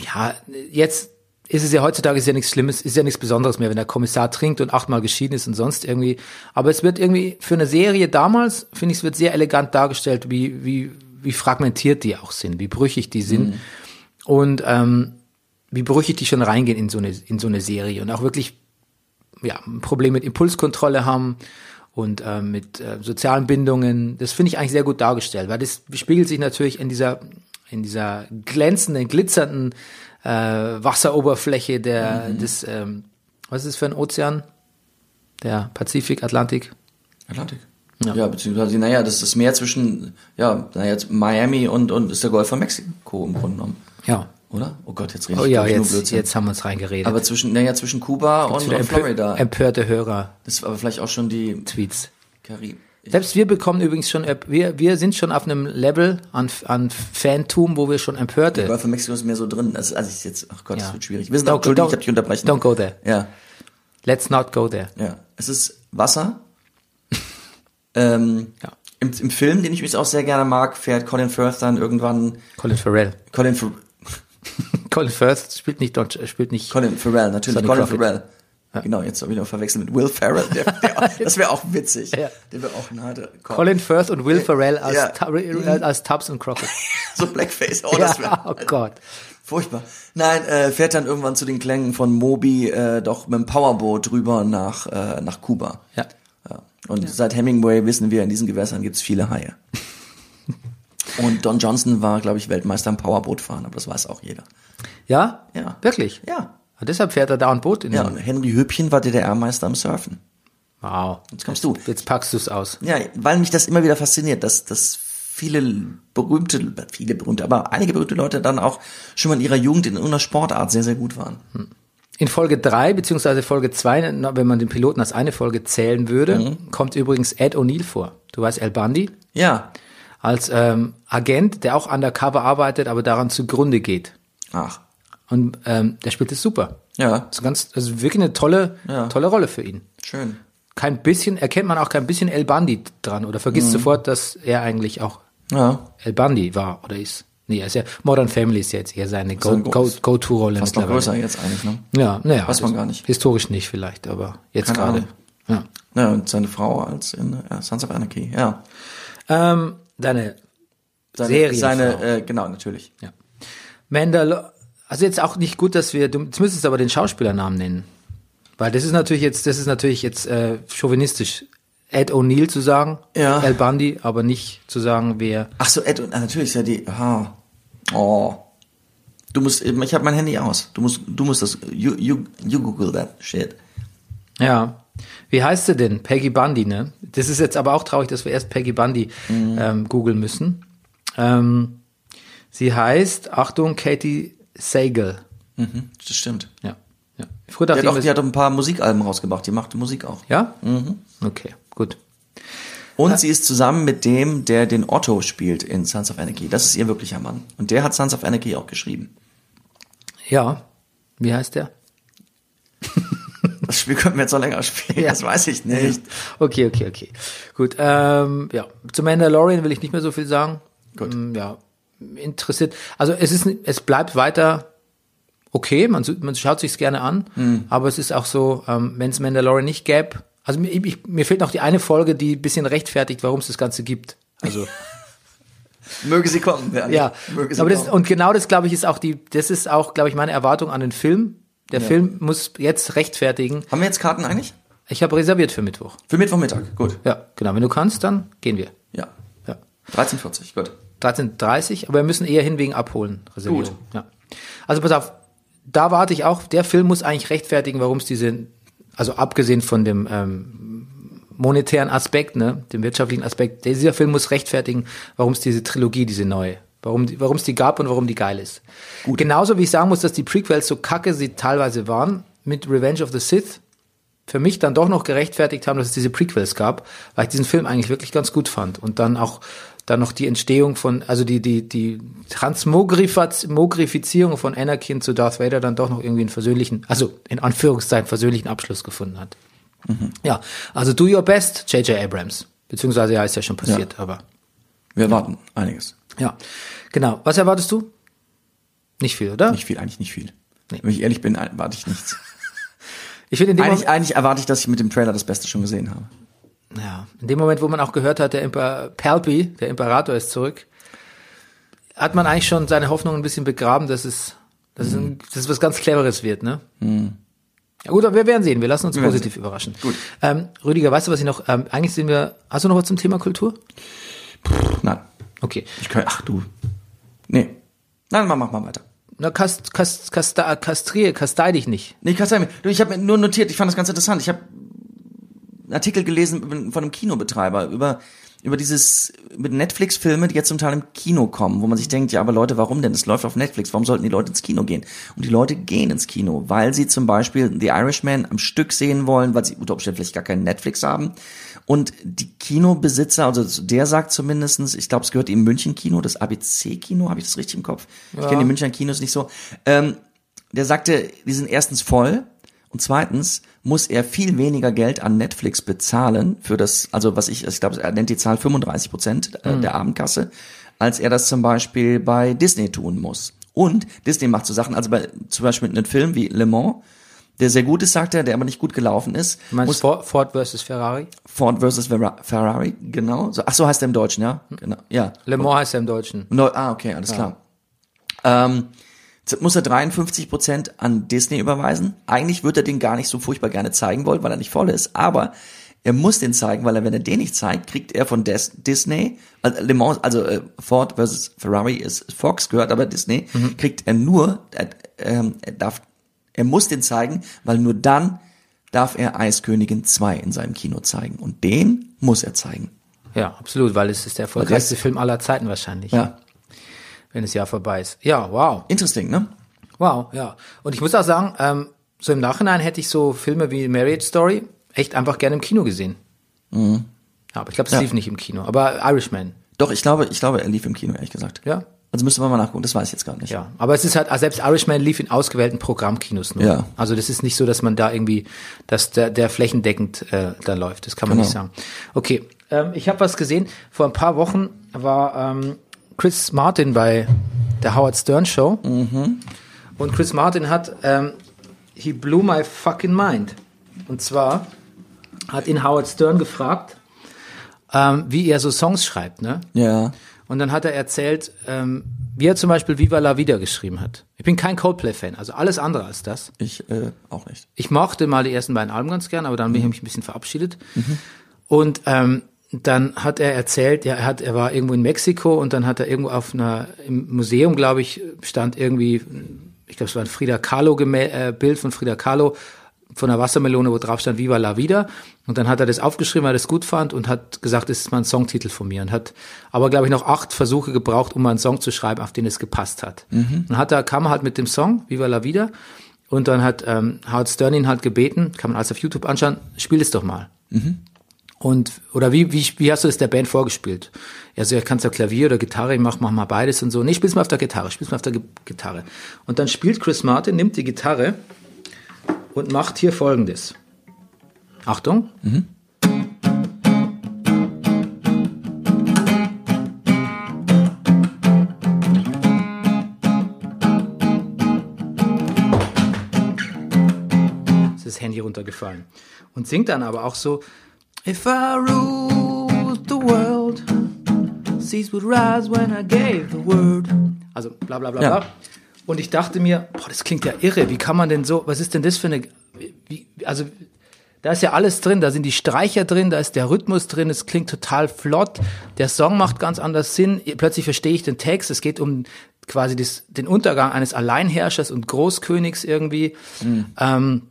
ja, jetzt ist es ja heutzutage ist ja nichts Schlimmes, ist ja nichts Besonderes mehr, wenn der Kommissar trinkt und achtmal geschieden ist und sonst irgendwie. Aber es wird irgendwie für eine Serie damals, finde ich, es wird sehr elegant dargestellt, wie, wie, wie fragmentiert die auch sind, wie brüchig die sind. Und ähm, wie brüchig die schon reingehen in so eine, in so eine Serie und auch wirklich ja, ein Problem mit Impulskontrolle haben und äh, mit äh, sozialen Bindungen. Das finde ich eigentlich sehr gut dargestellt, weil das spiegelt sich natürlich in dieser in dieser glänzenden, glitzernden äh, Wasseroberfläche der des ähm, was ist das für ein Ozean? Der Pazifik, Atlantik. Atlantik. Ja. beziehungsweise, naja, das ist das Meer zwischen, ja, naja, Miami und, und ist der Golf von Mexiko im Grunde genommen. Ja. Oder? Oh Gott, jetzt rede Oh ich ja, glaub ich, nur jetzt, Blödsinn. jetzt haben wir uns reingeredet. aber zwischen, naja, zwischen Kuba und, und Florida. Empörte Hörer. Das ist aber vielleicht auch schon die Tweets. Karibik. Selbst wir bekommen übrigens schon, wir, wir sind schon auf einem Level an, an Fantum, wo wir schon empörte. Golf von Mexiko ist mehr so drin. Also, also ich jetzt, ach Gott, Ja. das wird schwierig. Wir sind Don't- auch, don't- ich hab dich unterbrechen. Don't go there. Ja, Let's not go there. ja. Es ist Wasser. [LAUGHS] ähm, Ja. im, Im Film, den ich übrigens auch sehr gerne mag, fährt Colin Firth dann irgendwann, Colin Farrell. Colin, Fer [LAUGHS] Colin Firth spielt nicht, Don, spielt nicht. Colin Farrell, natürlich, Sonny Colin Crockett. Farrell. Genau, jetzt habe ich noch verwechselt mit Will Ferrell. Der, der, [LAUGHS] das wäre auch witzig. Ja. Der wäre auch ein harter. Colin Firth und Will Ferrell als, Ja. Tu- äh, als Tubbs und Crockett. [LAUGHS] So Blackface. Oh, das wäre ja, oh Gott. furchtbar. Nein, äh, fährt dann irgendwann zu den Klängen von Moby äh, doch mit dem Powerboot rüber nach, äh, nach Kuba. Ja. Ja. Und seit Hemingway wissen wir, in diesen Gewässern gibt's viele Haie. Und Don Johnson war, glaube ich, Weltmeister im Powerbootfahren, aber das weiß auch jeder. Ja? Ja. Wirklich? Ja. Und deshalb fährt er da ein Boot in Ja, und Henry Hübchen war DDR-Meister im Surfen. Wow. Jetzt kommst du. Jetzt packst du es aus. Ja, weil mich das immer wieder fasziniert, dass, dass viele berühmte, viele berühmte, aber einige berühmte Leute dann auch schon mal in ihrer Jugend in irgendeiner Sportart sehr, sehr gut waren. In Folge drei beziehungsweise Folge zwei, na, wenn man den Piloten als eine Folge zählen würde, Mhm. kommt übrigens Ed O'Neill vor. Du weißt, Al Bundy Ja. Als ähm, Agent, der auch undercover arbeitet, aber daran zugrunde geht. Ach. Und ähm, der spielt es super. Ja. Das ist ganz, also wirklich eine tolle, Ja. tolle Rolle für ihn. Schön. Kein bisschen, erkennt man auch kein bisschen El Bundy dran oder vergisst Mhm. sofort, dass er eigentlich auch Ja. El Bundy war oder ist. Nee, er ist ja, Modern Family ist ja jetzt eher seine Go- ein Go- Go-To-Rolle Fast noch größer jetzt eigentlich, ne? Ja, naja. Weiß man das- gar nicht. Historisch nicht vielleicht, aber jetzt gerade. Ja. Ja, und seine Frau als in äh, Sons of Anarchy, ja. Ähm, deine Seine, Serienfrau. seine äh, genau, natürlich. Ja. Mandal also jetzt auch nicht gut, dass wir, du jetzt müsstest aber den Schauspielernamen nennen. Weil das ist natürlich jetzt, das ist natürlich jetzt äh, chauvinistisch. Ed O'Neill zu sagen, Ja. Al Bundy, aber nicht zu sagen, wer. Ach so, Ed ah, natürlich ist ja die. Aha. Oh. Du musst, ich habe mein Handy aus. Du musst, du musst das. You, you, you Google that shit. Ja. Wie heißt sie denn? Peggy Bundy, ne? Das ist jetzt aber auch traurig, dass wir erst Peggy Bundy Mhm. ähm, googeln müssen. Ähm, sie heißt, Achtung, Katie Sagal. Mhm, das stimmt. Ja. ja. Früher Die dachte hat, ich, auch, die hat auch ein paar Musikalben rausgebracht. Die macht Musik auch. ja? Okay, gut. Und sie ist zusammen mit dem, der den Otto spielt in Sons of Anarchy. Das ist ihr wirklicher Mann. Und der hat Sons of Anarchy auch geschrieben. Ja. Wie heißt der? Das Spiel könnten wir jetzt noch länger spielen. Ja. Das weiß ich nicht. Okay, okay, okay. Gut. Ähm, ja, zu Mandalorian will ich nicht mehr so viel sagen. Gut. Ähm, ja, interessiert. Also es ist, es bleibt weiter okay. Man, man schaut sich's gerne an, Hm. aber es ist auch so, ähm, wenn es Mandalorian nicht gäbe. Also mir, ich, mir fehlt noch die eine Folge, die ein bisschen rechtfertigt, warum es das Ganze gibt. Also [LAUGHS] Möge sie kommen. Ja, ja, Möge sie aber das kommen. und genau das glaube ich ist auch die, das ist auch glaube ich meine Erwartung an den Film. Der Film muss jetzt rechtfertigen. Haben wir jetzt Karten eigentlich? Ich habe reserviert für Mittwoch. Für Mittwochmittag. Gut. Ja, genau. Wenn du kannst, dann gehen wir. Ja. Ja. 13.40 gut. 13.30 aber wir müssen eher hin wegen Abholen, Reservierung. Ja. Also pass auf, da warte ich auch, der Film muss eigentlich rechtfertigen, warum es diese, also abgesehen von dem ähm, monetären Aspekt, ne, dem wirtschaftlichen Aspekt, dieser Film muss rechtfertigen, warum es diese Trilogie, diese neue, warum es die gab und warum die geil ist. Genauso wie ich sagen muss, dass die Prequels so kacke sie teilweise waren, mit Revenge of the Sith, für mich dann doch noch gerechtfertigt haben, dass es diese Prequels gab, weil ich diesen Film eigentlich wirklich ganz gut fand und dann auch dann noch die Entstehung von, also die die die Transmogrifizierung von Anakin zu Darth Vader dann doch noch irgendwie einen versöhnlichen, also in Anführungszeichen versöhnlichen Abschluss gefunden hat. Ja, also do your best, J.J. Abrams, beziehungsweise ja ist ja schon passiert, aber Wir erwarten einiges. Ja, genau. Was erwartest du? Nicht viel, oder? Nicht viel, eigentlich nicht viel. Nee. Wenn ich ehrlich bin, erwarte ich nichts. [LAUGHS] Ich finde in dem Eigentlich, Moment, eigentlich erwarte ich, dass ich mit dem Trailer das Beste schon gesehen habe. Ja, in dem Moment, wo man auch gehört hat, der Imper Palpi, der Imperator ist zurück, hat man eigentlich schon seine Hoffnung ein bisschen begraben, dass es, dass, es, ein, dass es was ganz Cleveres wird, ne? Ja gut, aber wir werden sehen. Wir lassen uns werden positiv sehen. überraschen. Gut. Ähm, Rüdiger, weißt du, was ich noch, ähm, eigentlich sind wir, hast du noch was zum Thema Kultur? Nein. Okay. Ich kann, ach du. Nee. Nein, mach, mach mal weiter. Na, kast, kast, kasta, kastrier, kastei dich nicht. Nee, kannst du Du, ich habe mir nur notiert, ich fand das ganz interessant. Ich habe einen Artikel gelesen von einem Kinobetreiber über über dieses mit Netflix-Filme, die jetzt zum Teil im Kino kommen, wo man sich denkt, ja, aber Leute, warum denn? Es läuft auf Netflix, warum sollten die Leute ins Kino gehen? Und die Leute gehen ins Kino, weil sie zum Beispiel The Irishman am Stück sehen wollen, weil sie unter Umständen vielleicht gar keinen Netflix haben. Und die Kinobesitzer, also der sagt zumindestens, ich glaube, es gehört im München-Kino, das ABC-Kino, habe ich das richtig im Kopf? Ich kenne die Münchner Kinos nicht so. Ähm, der sagte, die sind erstens voll und zweitens muss er viel weniger Geld an Netflix bezahlen für das, also was ich, ich glaube, er nennt die Zahl 35 Prozent äh, der Abendkasse, als er das zum Beispiel bei Disney tun muss. Und Disney macht so Sachen, also bei, zum Beispiel mit einem Film wie Le Mans, der sehr gut ist, sagt er, der aber nicht gut gelaufen ist. Du meinst muss Ford, Ford versus Ferrari? Ford versus Ferra- Ferrari, genau. So, ach so heißt er im Deutschen, ja? Genau, ja. Le Mans heißt er im Deutschen. Neu, ah, okay, alles klar. Ähm, muss er 53 Prozent an Disney überweisen. Eigentlich würde er den gar nicht so furchtbar gerne zeigen wollen, weil er nicht voll ist. Aber er muss den zeigen, weil er, wenn er den nicht zeigt, kriegt er von Des Disney, also Le Mans, also äh, Ford versus Ferrari ist Fox, gehört aber Disney, kriegt er nur, er, ähm, er darf, er muss den zeigen, weil nur dann darf er Eiskönigin 2 in seinem Kino zeigen. Und den muss er zeigen. Ja, absolut, weil es ist der erfolgreichste Film aller Zeiten wahrscheinlich. Ja. Wenn das Jahr vorbei ist. Ja, wow. Interesting, ne? Wow, ja. Und ich muss auch sagen, ähm, so im Nachhinein hätte ich so Filme wie Marriage Story echt einfach gerne im Kino gesehen. Ja, aber ich glaube, es Ja. lief nicht im Kino. Aber Irishman, Doch, ich glaube, ich glaube, er lief im Kino, ehrlich gesagt. ja. Also müsste man mal nachgucken, das weiß ich jetzt gar nicht. Ja, aber es ist halt, selbst Irishman lief in ausgewählten Programmkinos nur. Ja. Also das ist nicht so, dass man da irgendwie, dass der, der flächendeckend äh, da läuft. Das kann man Genau. nicht sagen. Okay, ähm, ich habe was gesehen. Vor ein paar Wochen war ähm, Chris Martin bei der Howard Stern Show. Und Chris Martin hat, ähm, he blew my fucking mind. Und zwar hat ihn Howard Stern gefragt, ähm, wie er so Songs schreibt, ne? Ja. Und dann hat er erzählt, ähm, wie er zum Beispiel Viva la Vida geschrieben hat. Ich bin kein Coldplay-Fan, also alles andere als das. Ich äh, auch nicht. Ich mochte mal die ersten beiden Alben ganz gern, aber dann bin ich mich ein bisschen verabschiedet. Und ähm, dann hat er erzählt, ja, er hat, er war irgendwo in Mexiko und dann hat er irgendwo auf einer im Museum, glaube ich, stand irgendwie, ich glaube, es war ein Frida Kahlo äh, Bild von Frida Kahlo von einer Wassermelone, wo drauf stand Viva la Vida. Und dann hat er das aufgeschrieben, weil er das gut fand und hat gesagt, das ist mal ein Songtitel von mir. Und hat aber, glaube ich, noch acht Versuche gebraucht, um mal einen Song zu schreiben, auf den es gepasst hat. Dann hat er, kam er halt mit dem Song Viva la Vida und dann hat ähm, Howard Stern ihn halt gebeten, kann man alles auf YouTube anschauen, spiel es doch mal. Und, oder wie, wie, wie hast du das der Band vorgespielt? Er so, ja, kannst du Klavier oder Gitarre, ich mach, mach mal beides und so. Nee, spiel's mal auf der Gitarre, spiel's mal auf der Gi- Gitarre. Und dann spielt Chris Martin, nimmt die Gitarre und macht hier folgendes. Achtung. ist das Handy runtergefallen. Und singt dann aber auch so, If I ruled the world, seas would rise when I gave the word. Also bla bla bla Ja. bla. Und ich dachte mir, boah, das klingt ja irre. Wie kann man denn so, was ist denn das für eine, wie, also da ist ja alles drin, da sind die Streicher drin, da ist der Rhythmus drin, es klingt total flott, der Song macht ganz anders Sinn, plötzlich verstehe ich den Text, es geht um quasi das, den Untergang eines Alleinherrschers und Großkönigs irgendwie. Ähm,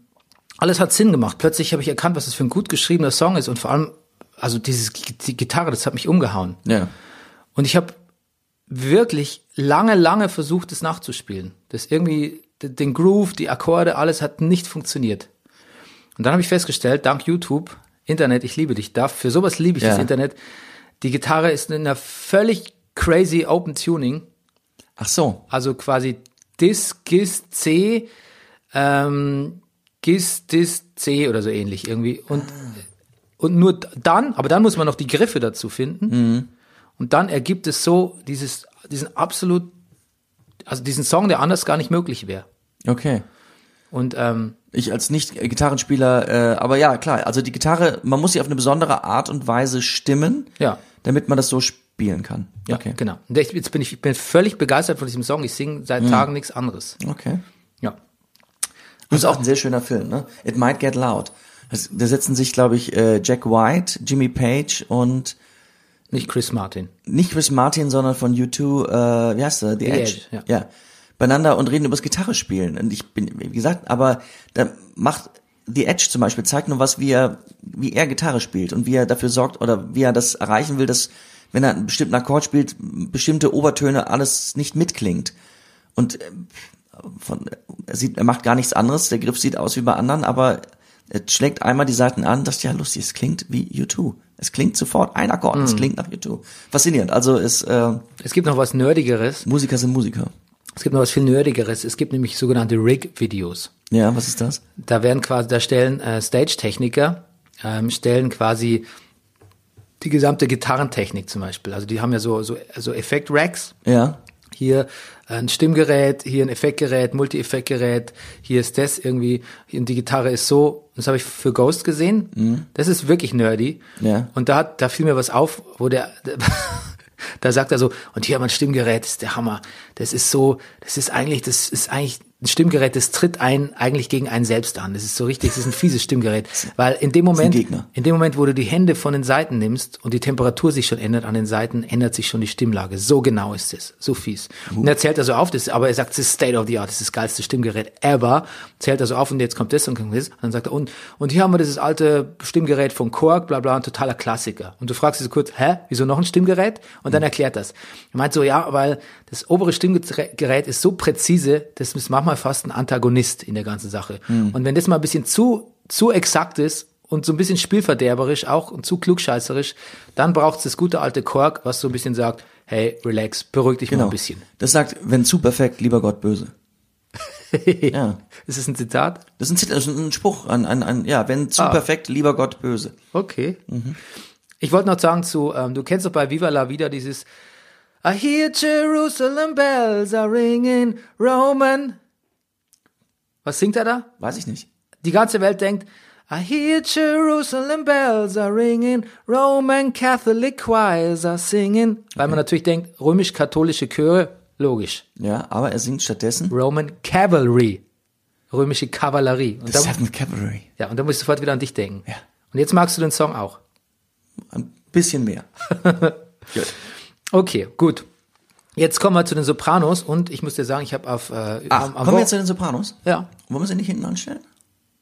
alles hat Sinn gemacht. Plötzlich habe ich erkannt, was das für ein gut geschriebener Song ist und vor allem, also dieses, die Gitarre, das hat mich umgehauen. Ja. Und ich habe wirklich lange, lange versucht, das nachzuspielen. Das irgendwie, den Groove, die Akkorde, alles hat nicht funktioniert. Und dann habe ich festgestellt, dank YouTube, Internet, ich liebe dich, darf, für sowas liebe ich Ja. das Internet. Die Gitarre ist in einer völlig crazy Open Tuning. Ach so. Also quasi Dis, Gis, C, ähm, Gis, Dis, C oder so ähnlich irgendwie. Und, und nur dann, aber dann muss man noch die Griffe dazu finden. Und dann ergibt es so dieses, diesen absolut, also diesen Song, der anders gar nicht möglich wäre. Okay. Und ähm, Ich als Nicht-Gitarrenspieler, äh, aber ja, klar, also die Gitarre, man muss sie auf eine besondere Art und Weise stimmen, ja, damit man das so spielen kann. ja, Okay. genau. Und jetzt bin ich, ich bin völlig begeistert von diesem Song. Ich singe seit Tagen nichts anderes. Okay. Das ist auch ein sehr schöner Film, ne? It Might Get Loud. Das, da setzen sich, glaube ich, äh, Jack White, Jimmy Page und Nicht Chris Martin. nicht Chris Martin, sondern von U2, äh, wie heißt der? The, The Edge. Edge, ja. ja. Beieinander und reden übers Gitarre spielen. Und ich bin, wie gesagt, aber da macht The Edge zum Beispiel zeigt nur was, wie er, wie er Gitarre spielt und wie er dafür sorgt oder wie er das erreichen will, dass wenn er einen bestimmten Akkord spielt, bestimmte Obertöne alles nicht mitklingt. Und äh, von, er sieht, er macht gar nichts anderes. Der Griff sieht aus wie bei anderen, aber er schlägt einmal die Seiten an, das ist ja lustig. Es klingt wie U2. Es klingt sofort ein Akkord. Es klingt nach U2. Faszinierend. Also ist äh, Es gibt noch was Nerdigeres. Musiker sind Musiker. Es gibt noch was viel Nerdigeres. Es gibt nämlich sogenannte Rig-Videos. Ja, was ist das? Da werden quasi, da stellen äh, Stage-Techniker, ähm, stellen quasi die gesamte Gitarrentechnik zum Beispiel. Also die haben ja so, so, so Effekt-Racks. Ja. Hier ein Stimmgerät, hier ein Effektgerät, Multi-Effektgerät, hier ist das irgendwie, und die Gitarre ist so, das habe ich für Ghost gesehen. Das ist wirklich nerdy. Ja. Und da hat, da fiel mir was auf, wo der, [LAUGHS] da sagt er so, und hier haben wir ein Stimmgerät, das ist der Hammer. Das ist so, das ist eigentlich, das ist eigentlich ein Stimmgerät, das tritt ein eigentlich gegen einen selbst an. Das ist so richtig, das ist ein fieses Stimmgerät, weil in dem Moment, in dem Moment, wo du die Hände von den Seiten nimmst und die Temperatur sich schon ändert an den Seiten, ändert sich schon die Stimmlage. So genau ist es, so fies. Und er zählt also auf, das, aber er sagt, das ist State of the Art, das ist das geilste Stimmgerät ever. Zählt also auf und jetzt kommt das und kommt das. Und dann sagt er, und, und hier haben wir dieses alte Stimmgerät von Korg, bla bla, ein totaler Klassiker. Und du fragst dich so kurz, hä, wieso noch ein Stimmgerät? Und dann erklärt das. Er meint so, ja, weil das obere Stimmgerät ist so präzise, das ist manchmal fast ein Antagonist in der ganzen Sache. Und wenn das mal ein bisschen zu, zu exakt ist und so ein bisschen spielverderberisch auch und zu klugscheißerisch, dann braucht es das gute alte Korg, was so ein bisschen sagt, hey, relax, beruhig dich mal Genau. ein bisschen. Das sagt, wenn zu perfekt, lieber Gott böse. [LAUGHS] ja. Ist das ein Zitat? Das ist ein, Zit- das ist ein Spruch, ein, ein, ein, ja, wenn zu Ah. perfekt, lieber Gott böse. Okay. Ich wollte noch sagen zu, ähm, du kennst doch bei Viva la Vida dieses I hear Jerusalem bells are ringing, Roman. Was singt er da? Weiß ich nicht. Die ganze Welt denkt, I hear Jerusalem bells are ringing, Roman Catholic choirs are singing. Weil man natürlich denkt, römisch-katholische Chöre, logisch. Ja, aber er singt stattdessen Roman Cavalry, römische Kavallerie. Und The da, Seventh Cavalry. ja, und da muss ich sofort wieder an dich denken. Ja. Und jetzt magst du den Song auch. Ein bisschen mehr. [LAUGHS] Gut. Okay, gut. Jetzt kommen wir zu den Sopranos und ich muss dir sagen, ich habe auf äh, Ach, am, am kommen wir jetzt zu den Sopranos? ja. Wollen wir sie nicht hinten anstellen?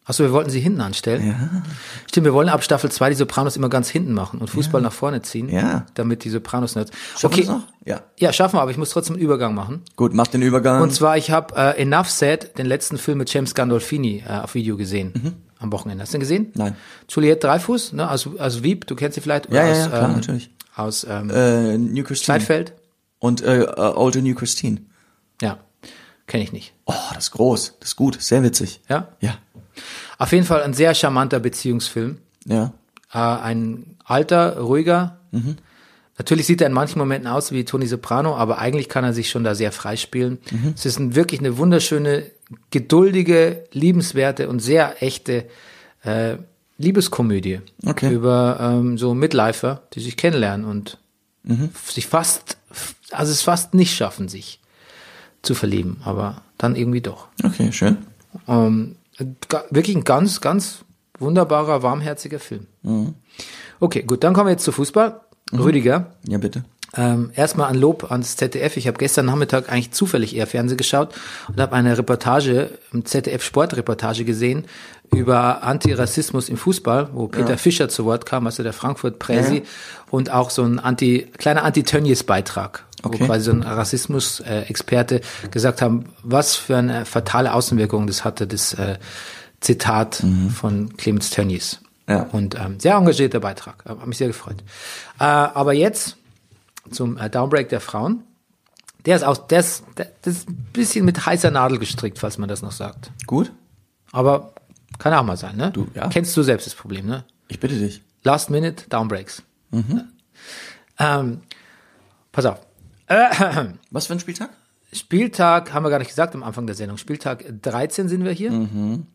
Achso, wir wollten sie hinten anstellen. Ja. Stimmt, wir wollen ab Staffel 2 die Sopranos immer ganz hinten machen und Fußball nach vorne ziehen, Ja. damit die Sopranos nicht. Schaffen okay, noch? Ja. ja, schaffen wir, aber ich muss trotzdem einen Übergang machen. Gut, mach den Übergang. Und zwar, ich habe äh, Enough Said, den letzten Film mit James Gandolfini äh, auf Video gesehen am Wochenende. Hast du den gesehen? Mhm. Nein. Juliette Dreifuß, ne, aus, aus Wieb, du kennst sie vielleicht? Ja, ja, aus, ja, klar, ähm, natürlich. Aus ähm, äh, New Christine. Zeitfeld? Und äh, äh, Older New Christine. Ja, kenne ich nicht. Oh, das ist groß. Das ist gut. Sehr witzig. Ja? Ja. Auf jeden Fall ein sehr charmanter Beziehungsfilm. Ja. Äh, ein alter, ruhiger. Natürlich sieht er in manchen Momenten aus wie Tony Soprano, aber eigentlich kann er sich schon da sehr freispielen. Es ist ein, wirklich eine wunderschöne, geduldige, liebenswerte und sehr echte äh, Liebeskomödie Okay. über ähm, so Midlifer, die sich kennenlernen und sich fast, also es fast nicht schaffen, sich zu verlieben, aber dann irgendwie doch. Okay, schön. Ähm, wirklich ein ganz, ganz wunderbarer, warmherziger Film. Okay, gut, dann kommen wir jetzt zu Fußball. Rüdiger, Ja, bitte. ähm, erstmal ein Lob ans ZDF. Ich habe gestern Nachmittag eigentlich zufällig eher Fernsehen geschaut und habe eine Reportage, im ZDF Sportreportage gesehen über Antirassismus im Fußball, wo Peter Fischer zu Wort kam, also der Frankfurt Präsi, Ja. und auch so ein Anti, kleiner Anti-Tönnies-Beitrag, Okay. wo quasi so ein Rassismus-Experte gesagt haben, was für eine fatale Auswirkung das hatte, das äh, Zitat von Clemens Tönnies. Ja. Und ähm, sehr engagierter Beitrag, hat mich sehr gefreut. Äh, aber jetzt zum äh, Downbreak der Frauen. Der ist aus, der ist, der, das ist ein bisschen mit heißer Nadel gestrickt, falls man das noch sagt. Gut. Aber kann auch mal sein, ne? Du, ja. Kennst du selbst das Problem, ne? Ich bitte dich. Last Minute Downbreaks. Mhm. Ähm, pass auf. [CLEARS THROAT] Was für ein Spieltag? Spieltag, haben wir gar nicht gesagt am Anfang der Sendung, Spieltag 13 sind wir hier. Mhm.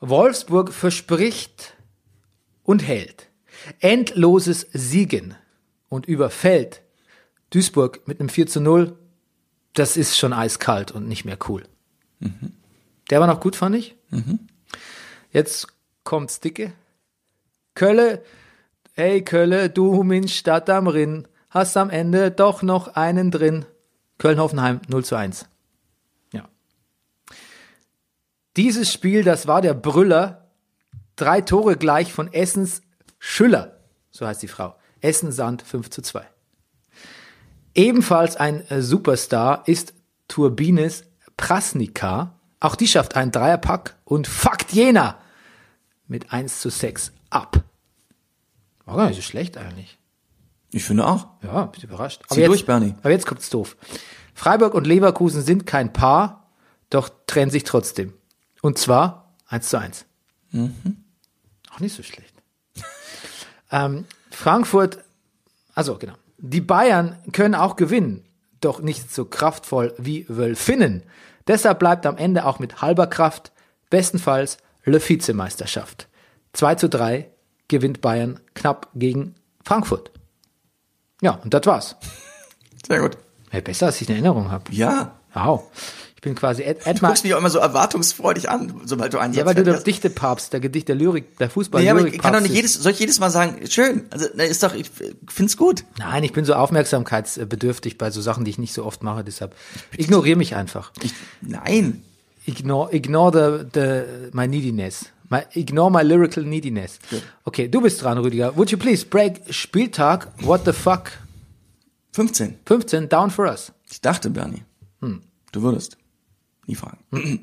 Wolfsburg verspricht und hält endloses Siegen und überfällt Duisburg mit einem 4 zu 0. Das ist schon eiskalt und nicht mehr cool. Der war noch gut, fand ich. Jetzt kommt's dicke. Kölle, hey Kölle, du min Stadt am Rinn, hast am Ende doch noch einen drin. Köln-Hoffenheim 0 zu 1. Ja. Dieses Spiel, das war der Brüller drei Tore gleich von Essens Schüller, so heißt die Frau. Essen Sand 5 zu 2. Ebenfalls ein äh, Superstar ist Turbines Prasnica. Auch die schafft einen Dreierpack und fuckt Jena mit 1 zu 6 ab. War gar nicht so schlecht eigentlich. Ich finde auch. Ja, bin überrascht. Zieh durch, Bernie. Aber jetzt kommt's doof. Freiburg und Leverkusen sind kein Paar, doch trennen sich trotzdem. Und zwar 1 zu 1. Auch nicht so schlecht. [LAUGHS] ähm, Frankfurt, also genau. Die Bayern können auch gewinnen, doch nicht so kraftvoll wie Wölfinnen. Deshalb bleibt am Ende auch mit halber Kraft bestenfalls Le Vizemeisterschaft. 2 zu 3 gewinnt Bayern knapp gegen Frankfurt. Ja, und das war's. Sehr gut. Ja, besser, als ich in Erinnerung habe. Ja. Wow. Ich bin quasi Ed, Du Edmar. guckst mich auch immer so erwartungsfreudig an, sobald du einen Ja, weil du der. Dichtepapst, der Gedicht der Lyrik, der fußball Nee, aber ich kann doch nicht jedes, soll ich jedes Mal sagen, schön. Also, na, ist doch, ich find's gut. Nein, ich bin so aufmerksamkeitsbedürftig bei so Sachen, die ich nicht so oft mache, deshalb ignoriere mich einfach. Ich, nein. Ignore, ignore the, the, my neediness. My, ignore my lyrical neediness. Okay, du bist dran, Rüdiger. Would you please break Spieltag, what the fuck, 15. 15, down for us. Ich dachte, Bernie, Hm. du würdest. Nie fragen.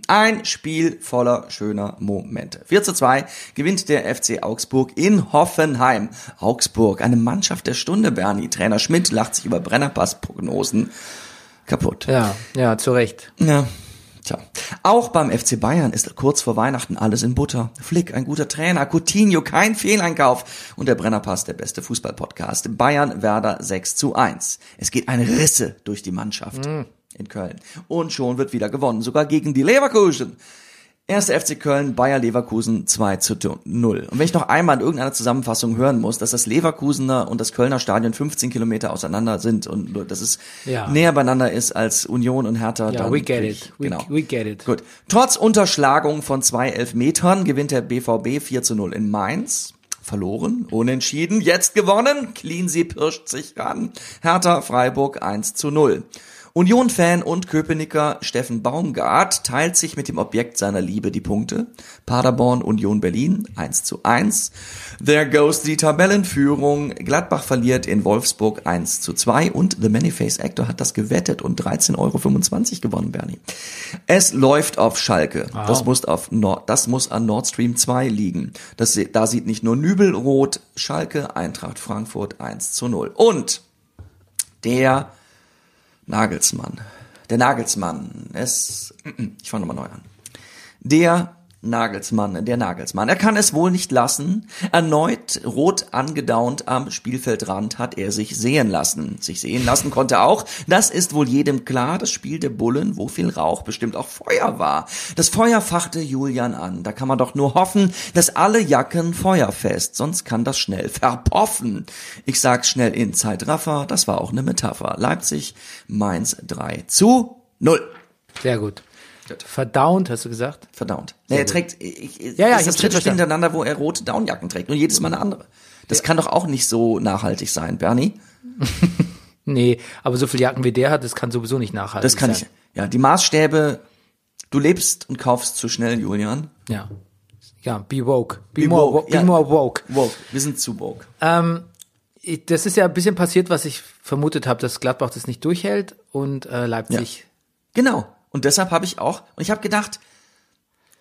Ein Spiel voller schöner Momente. 4 zu 2 gewinnt der FC Augsburg in Hoffenheim. Augsburg, eine Mannschaft der Stunde, Bernie. Trainer Schmidt lacht sich über Brennerpass-Prognosen kaputt. Ja, ja, zu Recht. Ja. Tja. Auch beim FC Bayern ist kurz vor Weihnachten alles in Butter. Flick, ein guter Trainer. Coutinho, kein Fehleinkauf. Und der Brennerpass, der beste Fußballpodcast. Bayern, Werder 6 zu 1. Es geht eine Risse durch die Mannschaft in Köln. Und schon wird wieder gewonnen. Sogar gegen die Leverkusen. Erster FC Köln, Bayer Leverkusen 2 zu 0. Und wenn ich noch einmal in irgendeiner Zusammenfassung hören muss, dass das Leverkusener und das Kölner Stadion 15 Kilometer auseinander sind und dass es Ja. näher beieinander ist als Union und Hertha. Ja, we get krieg it. ich- We, genau. we get it. Gut. Trotz Unterschlagung von zwei Elfmetern gewinnt der BVB 4 zu 0 in Mainz. Verloren, unentschieden, jetzt gewonnen. Cleansea pirscht sich ran. Hertha Freiburg 1 zu 0. Union-Fan und Köpenicker Steffen Baumgart teilt sich mit dem Objekt seiner Liebe die Punkte. Paderborn, Union Berlin 1 zu 1. There goes die Tabellenführung. Gladbach verliert in Wolfsburg 1 zu 2 und The Manyface Actor hat das gewettet und 13,25 Euro gewonnen, Bernie. Es läuft auf Schalke. Das muss auf Nord, das muss an Nord Stream 2 liegen. Das, da sieht nicht nur Nübel rot, Schalke, Eintracht Frankfurt 1 zu 0. Und der Nagelsmann. Der Nagelsmann. Es, ich fange nochmal neu an. Der Nagelsmann, der Nagelsmann. Er kann es wohl nicht lassen. Erneut rot angedaunt am Spielfeldrand hat er sich sehen lassen. Sich sehen lassen konnte auch. Das ist wohl jedem klar. Das Spiel der Bullen, wo viel Rauch bestimmt auch Feuer war. Das Feuer fachte Julian an. Da kann man doch nur hoffen, dass alle Jacken feuerfest. Sonst kann das schnell verpoffen. Ich sag's schnell in Zeitraffer. Das war auch eine Metapher. Leipzig, Mainz 3 zu 0. Sehr gut. Verdaunt, hast du gesagt? Verdammt. Nee, er trägt, ich, ich, Ja, ja, ist das dritte Spiel hintereinander, wo er rote Downjacken trägt und jedes Mal eine andere. Das kann doch auch nicht so nachhaltig sein, Bernie. [LAUGHS] Nee, aber so viele Jacken wie der hat, das kann sowieso nicht nachhaltig Das kann sein. ich. Ja, die Maßstäbe. Du lebst und kaufst zu schnell, Julian. Ja. Ja, be woke. Be, Be more, woke, be ja. more woke. Woke. Wir sind zu woke. Ähm, ich- das ist ja ein bisschen passiert, was ich vermutet habe, dass Gladbach das nicht durchhält und äh, Leipzig. Genau. Und deshalb habe ich auch, und ich habe gedacht,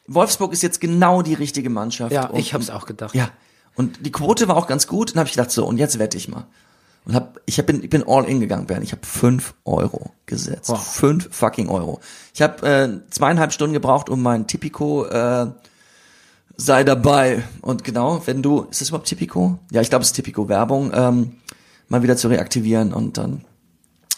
Wolfsburg ist jetzt genau die richtige Mannschaft. Ja, und, ich hab's auch gedacht. Ja. Und die Quote war auch ganz gut. Und habe ich gedacht, so, und jetzt wette ich mal. Und hab, ich hab, bin, ich bin all in gegangen, Bernd. Ich habe fünf Euro gesetzt. Wow. Fünf fucking Euro. Ich habe äh, zweieinhalb Stunden gebraucht, um mein Tipico äh, sei dabei. Und genau, wenn du, ist das überhaupt Tipico? Ja, ich glaube, es ist Tipico Werbung, ähm, mal wieder zu reaktivieren und dann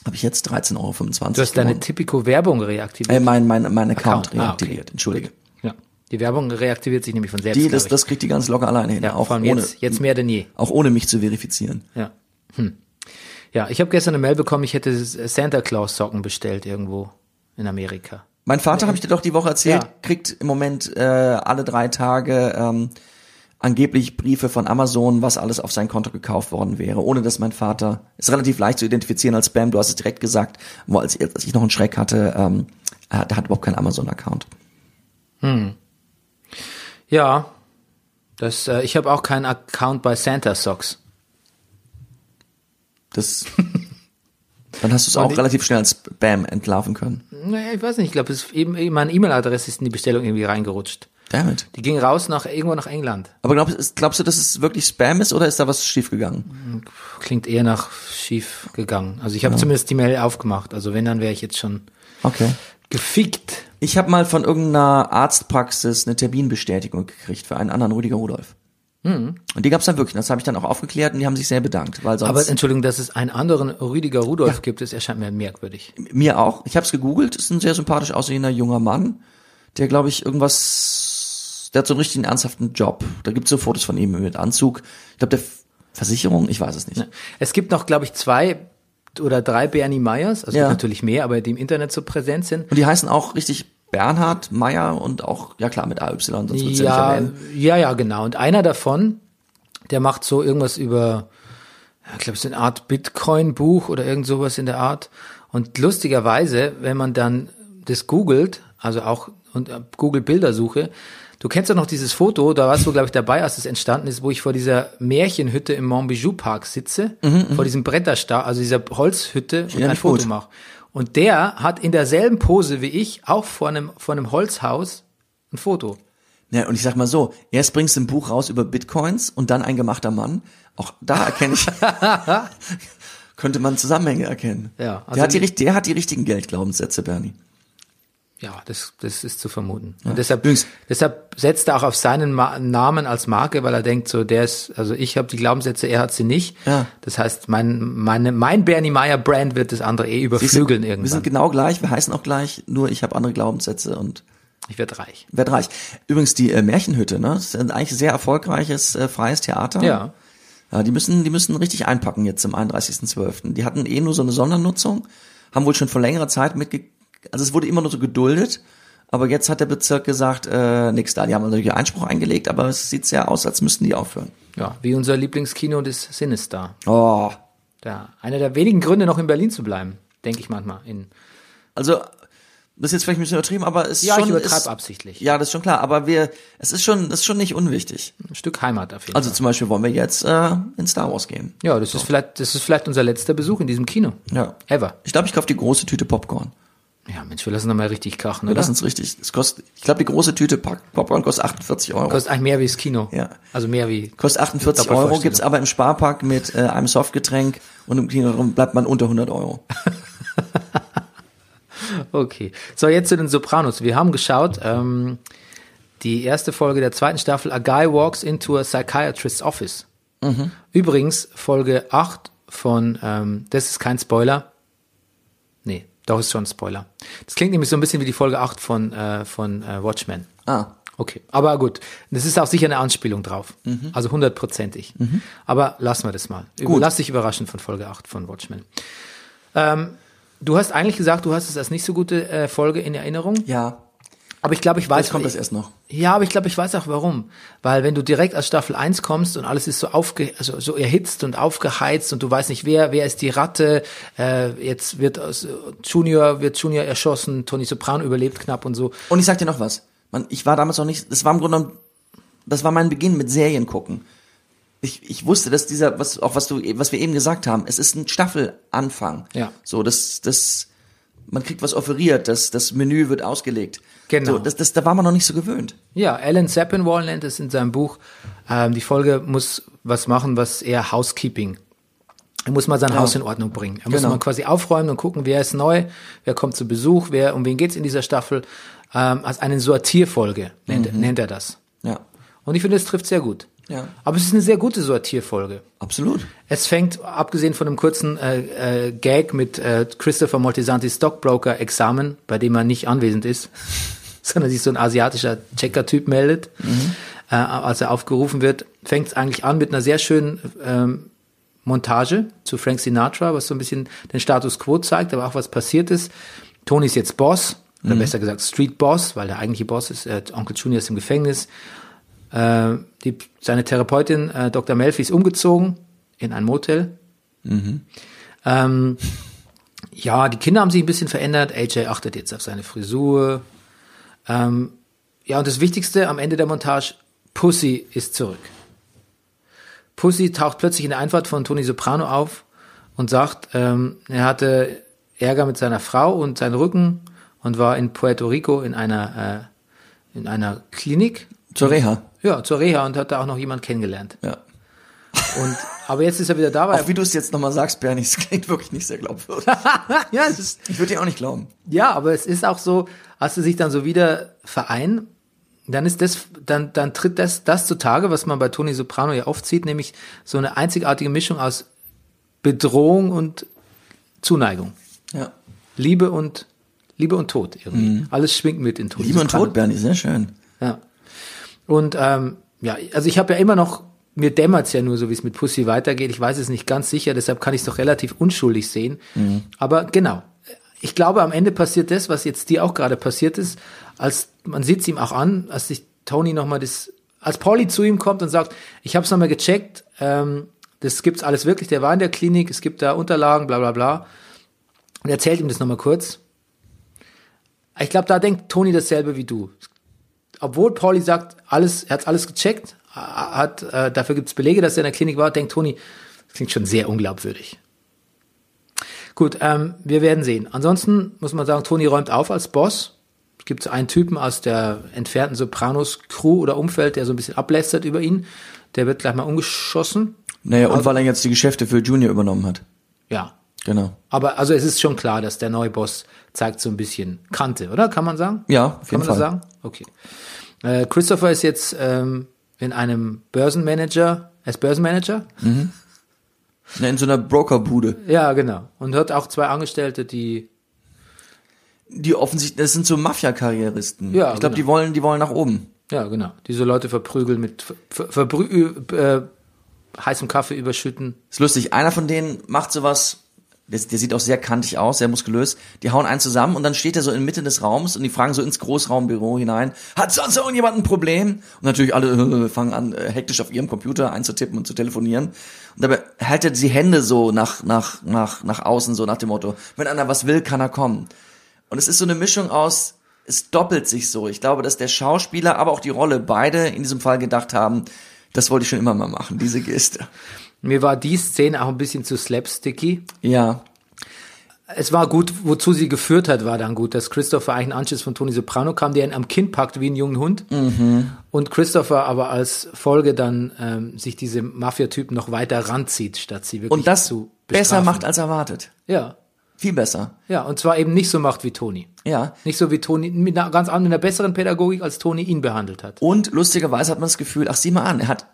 habe ich jetzt 13,25 Euro. Du hast deine. Tipico-Werbung reaktiviert. Äh, mein, mein, mein Account, Account. Ah, reaktiviert, okay. entschuldige. ja. Die Werbung reaktiviert sich nämlich von selbst. Die, das, das kriegt die ganz locker alleine hin, ja, auch ohne, jetzt, jetzt mehr denn je. auch ohne mich zu verifizieren. Ja. Hm. Ja, ich habe gestern eine Mail bekommen, ich hätte Santa Claus Socken bestellt irgendwo in Amerika. Mein Vater, habe ich dir doch die Woche erzählt, Ja. kriegt im Moment äh, alle drei Tage ähm, angeblich Briefe von Amazon, was alles auf sein Konto gekauft worden wäre, ohne dass mein Vater, ist relativ leicht zu identifizieren als Spam, du hast es direkt gesagt, wo als, als ich noch einen Schreck hatte, ähm, er hat, er hat überhaupt keinen Amazon-Account. Ja, Das, äh, ich habe auch keinen Account bei Santa Socks. Das, dann hast du es auch ich- relativ schnell als Spam entlarven können. Naja, ich weiß nicht, ich glaube, eben meine E-Mail-Adresse ist in die Bestellung irgendwie reingerutscht. Damit. Die ging raus nach irgendwo nach England. Aber glaubst, glaubst du, dass es wirklich Spam ist oder ist da was schiefgegangen? Klingt eher nach schief gegangen. Also ich habe zumindest die Mail aufgemacht. Also wenn, dann wäre ich jetzt schon Okay. gefickt. Ich habe mal von irgendeiner Arztpraxis eine Terminbestätigung gekriegt für einen anderen Rüdiger Rudolf. Und die gab's dann wirklich. Das habe ich dann auch aufgeklärt und die haben sich sehr bedankt, weil sonst Aber Entschuldigung, dass es einen anderen Rüdiger Rudolf gibt, das erscheint mir merkwürdig. mir auch. Ich habe es gegoogelt. Ist ein sehr sympathisch aussehender junger Mann, der glaube ich irgendwas, der hat so einen richtigen ernsthaften Job. Da gibt's so Fotos von ihm mit Anzug. Ich glaube der Versicherung, ich weiß es nicht. Es gibt noch, glaube ich, zwei oder drei Bernie Meyers, also Ja. natürlich mehr, aber die im Internet so präsent sind. Und die heißen auch richtig Bernhard Meyer und auch ja klar mit AY, sonst wird's ja, Ja, nicht erwähnen. ja, ja, genau. Und einer davon, der macht so irgendwas über, ich glaube, es ist eine Art Bitcoin-Buch oder irgend sowas in der Art. Und lustigerweise, wenn man dann das googelt, also auch und äh, Google Bildersuche, du kennst doch noch dieses Foto, da warst du, glaube ich, dabei, als es entstanden ist, wo ich vor dieser Märchenhütte im Montbijou Park sitze, vor diesem Bretterstar, also dieser Holzhütte und ein Foto mache. Und der hat in derselben Pose wie ich auch vor einem, vor einem Holzhaus ein Foto. Ja, und ich sag mal so, erst bringst du ein Buch raus über Bitcoins und dann ein gemachter Mann. Auch da erkenne ich, [LAUGHS] [LAUGHS] könnte man Zusammenhänge erkennen. Ja, also der, hat die, die- der hat die richtigen Geldglaubenssätze, Bernie. Ja, das, das ist zu vermuten. Und deshalb, Übrigens- deshalb setzt er auch auf seinen Ma Namen als Marke, weil er denkt, so der ist, also ich habe die Glaubenssätze, er hat sie nicht. Ja. Das heißt, mein, meine, mein Bernie Meyer Brand wird das andere eh Siehst du, überflügeln Wir sind irgendwann. genau gleich, wir heißen auch gleich, nur ich habe andere Glaubenssätze und Ich werde reich. werd reich. Übrigens die äh, Märchenhütte, ne? Das ist ein eigentlich sehr erfolgreiches äh, freies Theater. Ja. Ja, die müssen, die müssen richtig einpacken jetzt zum 31.12. Die hatten eh nur so eine Sondernutzung, haben wohl schon vor längerer Zeit mitge... Also es wurde immer nur so geduldet, aber jetzt hat der Bezirk gesagt, äh, nix da. Die haben natürlich Einspruch eingelegt, aber es sieht sehr aus, als müssten die aufhören. Ja, wie unser Lieblingskino des Sinister. Oh, Da, einer der wenigen Gründe, noch in Berlin zu bleiben, denke ich manchmal. In, also das ist jetzt vielleicht ein bisschen übertrieben, aber es ist ja, schon... ich übertreibe ist, absichtlich. Ja, das ist schon klar, aber wir, es ist schon, ist schon nicht unwichtig. Ein Stück Heimat auf jeden Also Fall. zum Beispiel wollen wir jetzt äh, in Star Wars gehen. Ja, das ist vielleicht, das ist vielleicht unser letzter Besuch in diesem Kino. Ja. Ever. Ich glaube, ich kaufe die große Tüte Popcorn. Ja, Mensch, wir lassen doch mal richtig krachen, Wir oder? lassen es richtig. Es kostet, ich glaube, die große Tüte Pop- Popcorn kostet 48 Euro. Kostet eigentlich mehr wie das Kino. Ja. Also mehr wie. Kostet 48 Euro, Doppelvorstellung. gibt's aber im Sparpack mit äh, einem Softgetränk und im Kino bleibt man unter 100 Euro. [LAUGHS] Okay. So, jetzt zu den Sopranos. Wir haben geschaut, ähm, die erste Folge der zweiten Staffel, A Guy Walks into a Psychiatrist's Office. Übrigens, Folge 8 von, ähm, das ist kein Spoiler. Nee, doch ist schon ein Spoiler. Das klingt nämlich so ein bisschen wie die Folge 8 von, äh, von äh, Watchmen. Ah, Okay, aber gut. Das ist auch sicher eine Anspielung drauf. Also hundertprozentig. Aber lassen wir das mal. Gut. lass dich überraschen von Folge 8 von Watchmen. Ähm, du hast eigentlich gesagt, du hast es als nicht so gute äh, Folge in Erinnerung. ja. Aber ich glaube, ich weiß. Jetzt kommt das erst noch. Ja, aber ich glaube, ich weiß auch warum. Weil wenn du direkt aus Staffel 1 kommst und alles ist so aufge, also so erhitzt und aufgeheizt und du weißt nicht, wer, wer ist die Ratte, äh, jetzt wird aus, Junior, wird Junior erschossen, Tony Soprano überlebt knapp und so. Und ich sag dir noch was. Man, ich war damals noch nicht, das war im Grunde genommen, das war mein Beginn mit Serien gucken. Ich, ich wusste, dass dieser, was, auch was du, was wir eben gesagt haben, es ist ein Staffelanfang. Ja. So, das, das, man kriegt was offeriert, das, das Menü wird ausgelegt. Genau. So, das, das, da war man noch nicht so gewöhnt. Ja, Alan Sepinwall nennt es in seinem Buch. Ähm, die Folge muss was machen, was eher Housekeeping. Er muss mal sein Haus in Ordnung bringen. Er muss Genau. mal quasi aufräumen und gucken, wer ist neu, wer kommt zu Besuch, wer, um wen geht's in dieser Staffel. Ähm, als eine Sortierfolge nennt, nennt er das. Ja. Und ich finde, es trifft sehr gut. Ja. Aber es ist eine sehr gute Sortierfolge. Absolut. Es fängt, abgesehen von einem kurzen äh, äh, Gag mit äh, Christopher Moltisanti Stockbroker-Examen, bei dem er nicht anwesend ist, [LAUGHS] sondern sich so ein asiatischer Checker-Typ meldet, äh, als er aufgerufen wird, fängt es eigentlich an mit einer sehr schönen ähm, Montage zu Frank Sinatra, was so ein bisschen den Status Quo zeigt, aber auch was passiert ist. Tony ist jetzt Boss, oder besser gesagt Street Boss, weil der eigentliche Boss ist, äh, Onkel Junior ist im Gefängnis. Äh, die, seine Therapeutin äh, Dr. Melfi ist umgezogen in ein Motel. Ähm, ja, die Kinder haben sich ein bisschen verändert. AJ achtet jetzt auf seine Frisur. Ähm, ja, und das Wichtigste am Ende der Montage, Pussy ist zurück. Pussy taucht plötzlich in der Einfahrt von Tony Soprano auf und sagt, ähm, er hatte Ärger mit seiner Frau und seinen Rücken und war in Puerto Rico in einer, äh, in einer Klinik. Zur Reha. Ja, zur Reha und hat da auch noch jemand kennengelernt. Ja. Und, aber jetzt ist er wieder da, weil Auch wie du es jetzt nochmal sagst, Bernie, es klingt wirklich nicht sehr glaubwürdig. [LAUGHS] ja, es ist, Ich würde dir auch nicht glauben. Ja, aber es ist auch so, als sie sich dann so wieder vereinen, dann ist das, dann, dann tritt das, das zutage, was man bei Tony Soprano ja oft sieht, nämlich so eine einzigartige Mischung aus Bedrohung und Zuneigung. Ja. Liebe und, Liebe und Tod irgendwie. Alles schwingt mit in Tony Mhm. Liebe und Soprano. Tod, Bernie, sehr schön. Und ähm, ja, also ich habe ja immer noch, mir dämmert's ja nur so, wie es mit Pussy weitergeht. Ich weiß es nicht ganz sicher, deshalb kann ich es doch relativ unschuldig sehen. Aber genau, ich glaube, am Ende passiert das, was jetzt dir auch gerade passiert ist, als man sieht's ihm auch an, als sich Tony nochmal das, als Pauli zu ihm kommt und sagt, ich habe es nochmal gecheckt, ähm, das gibt's alles wirklich, der war in der Klinik, es gibt da Unterlagen, bla bla bla. Und erzählt ihm das nochmal kurz. Ich glaube, da denkt Toni dasselbe wie du. Obwohl Pauli sagt, alles, er hat alles gecheckt, hat, äh, dafür gibt's Belege, dass er in der Klinik war, denkt Toni, das klingt schon sehr unglaubwürdig. Gut, ähm, wir werden sehen. Ansonsten muss man sagen, Toni räumt auf als Boss. Es gibt so einen Typen aus der entfernten Sopranos-Crew oder Umfeld, der so ein bisschen ablästert über ihn. Der wird gleich mal umgeschossen. Naja, und weil er jetzt die Geschäfte für Junior übernommen hat. Ja. Genau. Aber also es ist schon klar, dass der neue Boss zeigt so ein bisschen Kante, oder? Kann man sagen? Ja, auf Kann jeden man das Fall. sagen? Okay. Äh, Christopher ist jetzt ähm, in einem Börsenmanager, er ist Börsenmanager? Na, In so einer Brokerbude. Ja, genau. Und hat auch zwei Angestellte, die Die offensichtlich, das sind so Mafia-Karrieristen. Ja, ich glaube, genau. die wollen, die wollen nach oben. Ja, genau. Diese Leute verprügeln mit ver, verbrü, äh, heißem Kaffee überschütten. Ist lustig. Einer von denen macht sowas, der, der sieht auch sehr kantig aus, sehr muskulös. Die hauen einen zusammen und dann steht er so in Mitte des Raums und die fragen so ins Großraumbüro hinein, hat sonst irgendjemand ein Problem? Und natürlich alle äh, fangen an, äh, hektisch auf ihrem Computer einzutippen und zu telefonieren. Und dabei hält er die Hände so nach, nach, nach, nach außen, so nach dem Motto, wenn einer was will, kann er kommen. Und es ist so eine Mischung aus, es doppelt sich so. Ich glaube, dass der Schauspieler, aber auch die Rolle beide in diesem Fall gedacht haben, das wollte ich schon immer mal machen, diese Geste. Mir war die Szene auch ein bisschen zu slapsticky. Ja, Es war gut, wozu sie geführt hat, war dann gut, dass Christopher eigentlich ein Anschiss von Tony Soprano kam, der ihn am Kinn packt wie einen jungen Hund. Und Christopher aber als Folge dann ähm, sich diese Mafia-Typen noch weiter ranzieht, statt sie wirklich und das zu besser macht als erwartet. Ja, Viel besser. ja, und zwar eben nicht so macht wie Tony. Ja. Nicht so wie Tony, mit einer ganz anderen, mit einer besseren Pädagogik, als Tony ihn behandelt hat. Und lustigerweise hat man das Gefühl, ach sieh mal an, er hat,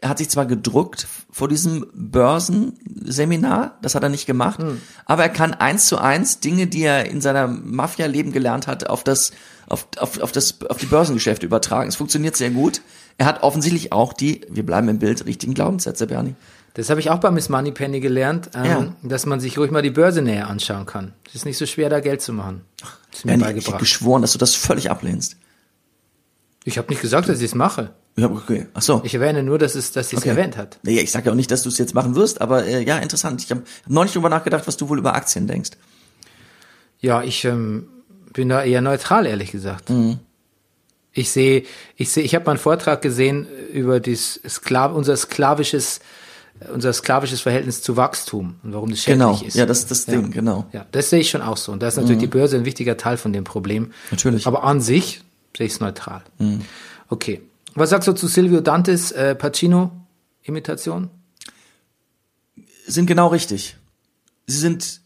er hat sich zwar gedruckt vor diesem Börsenseminar, das hat er nicht gemacht, Hm. aber er kann eins zu eins Dinge, die er in seiner Mafia-Leben gelernt hat, auf das, auf, auf, auf das, auf die Börsengeschäfte übertragen. Es funktioniert sehr gut. Er hat offensichtlich auch die, wir bleiben im Bild, richtigen Glaubenssätze, Bernie. Das habe ich auch bei Miss Moneypenny gelernt, ähm, Ja. dass man sich ruhig mal die Börse näher anschauen kann. Es ist nicht so schwer, da Geld zu machen. Das ist mir Bernie, ich habe geschworen, dass du das völlig ablehnst. Ich habe nicht gesagt, dass ich es mache. Ja, okay. Ach so. Ich erwähne nur, dass es, dass sie es Okay. erwähnt hat. Nee, ich sage ja auch nicht, dass du es jetzt machen wirst, aber äh, ja, interessant. Ich habe hab neulich drüber nachgedacht, was du wohl über Aktien denkst. Ja, ich ähm, bin da eher neutral, ehrlich gesagt. Ich sehe, ich sehe, ich habe mal einen Vortrag gesehen über dies Sklav, unser sklavisches, unser sklavisches Verhältnis zu Wachstum und warum das schädlich Genau. ist. Ja, das ist das Ding, genau. Ja, das sehe ich schon auch so. Und da ist natürlich die Börse ein wichtiger Teil von dem Problem. Natürlich. Aber an sich sehe ich es neutral. Okay. Was sagst du zu Silvio Dantes äh, Pacino-Imitation? Sind genau richtig. Sie sind.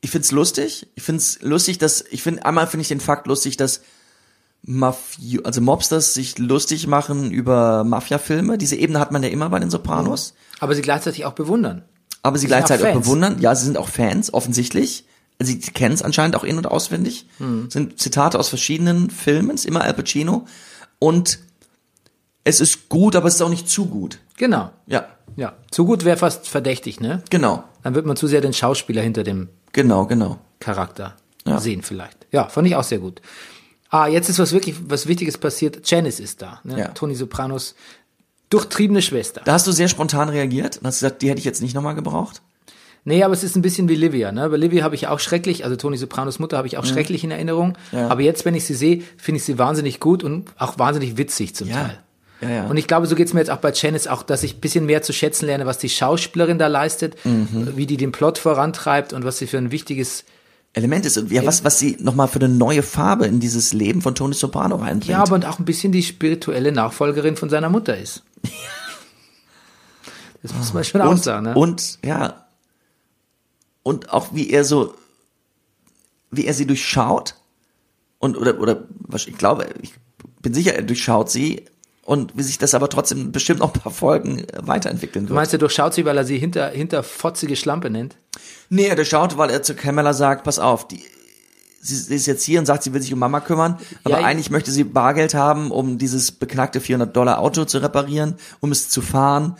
Ich find's lustig. Ich find's lustig, dass ich finde einmal finde ich den Fakt lustig, dass Mafio, also Mobsters sich lustig machen über Mafia-Filme. Diese Ebene hat man ja immer bei den Sopranos. Aber sie gleichzeitig auch bewundern. Aber sie Sie auch gleichzeitig auch, Fans. bewundern. Ja, sie sind auch Fans, offensichtlich. Also sie kennen es anscheinend auch in- und auswendig. Hm. Sind Zitate aus verschiedenen Filmen, ist immer Al Pacino. Und es ist gut, aber es ist auch nicht zu gut. Genau. Ja, Ja. Zu gut wäre fast verdächtig, ne? genau, Dann wird man zu sehr den Schauspieler hinter dem genau, genau. Charakter Ja. sehen vielleicht. Ja, fand ich auch sehr gut. Ah, jetzt ist was wirklich, was Wichtiges passiert. Janice ist da. Ne? Ja. Tony Sopranos durchtriebene Schwester. Da hast du sehr spontan reagiert und hast gesagt, die hätte ich jetzt nicht nochmal gebraucht. Nee, aber es ist ein bisschen wie Livia, ne? Bei Livia habe ich auch schrecklich, also Toni Sopranos Mutter habe ich auch schrecklich in Erinnerung. Mhm. Ja. Aber jetzt, wenn ich sie sehe, finde ich sie wahnsinnig gut und auch wahnsinnig witzig zum Ja. Teil. Ja, ja. Und ich glaube, so geht's mir jetzt auch bei Janice auch, dass ich ein bisschen mehr zu schätzen lerne, was die Schauspielerin da leistet, Mhm. wie die den Plot vorantreibt und was sie für ein wichtiges Element ist und ja, was, was sie nochmal für eine neue Farbe in dieses Leben von Tony Soprano reinbringt. Ja, aber und auch ein bisschen die spirituelle Nachfolgerin von seiner Mutter ist. [LAUGHS] Das muss man schon auch und, sagen, ne? und ja, und auch wie er so, wie er sie durchschaut und oder oder ich glaube, ich bin sicher, er durchschaut sie und wie sich das aber trotzdem bestimmt noch ein paar Folgen äh, weiterentwickeln Du wird. meinst, er durchschaut sie, weil er sie hinter, hinter fotzige Schlampe nennt? Nee, er durchschaut, weil er zu Camilla sagt, pass auf, die sie, ist jetzt hier und sagt, sie will sich um Mama kümmern, aber Ja, eigentlich möchte sie Bargeld haben, um dieses beknackte 400 Dollar Auto zu reparieren, um es zu fahren,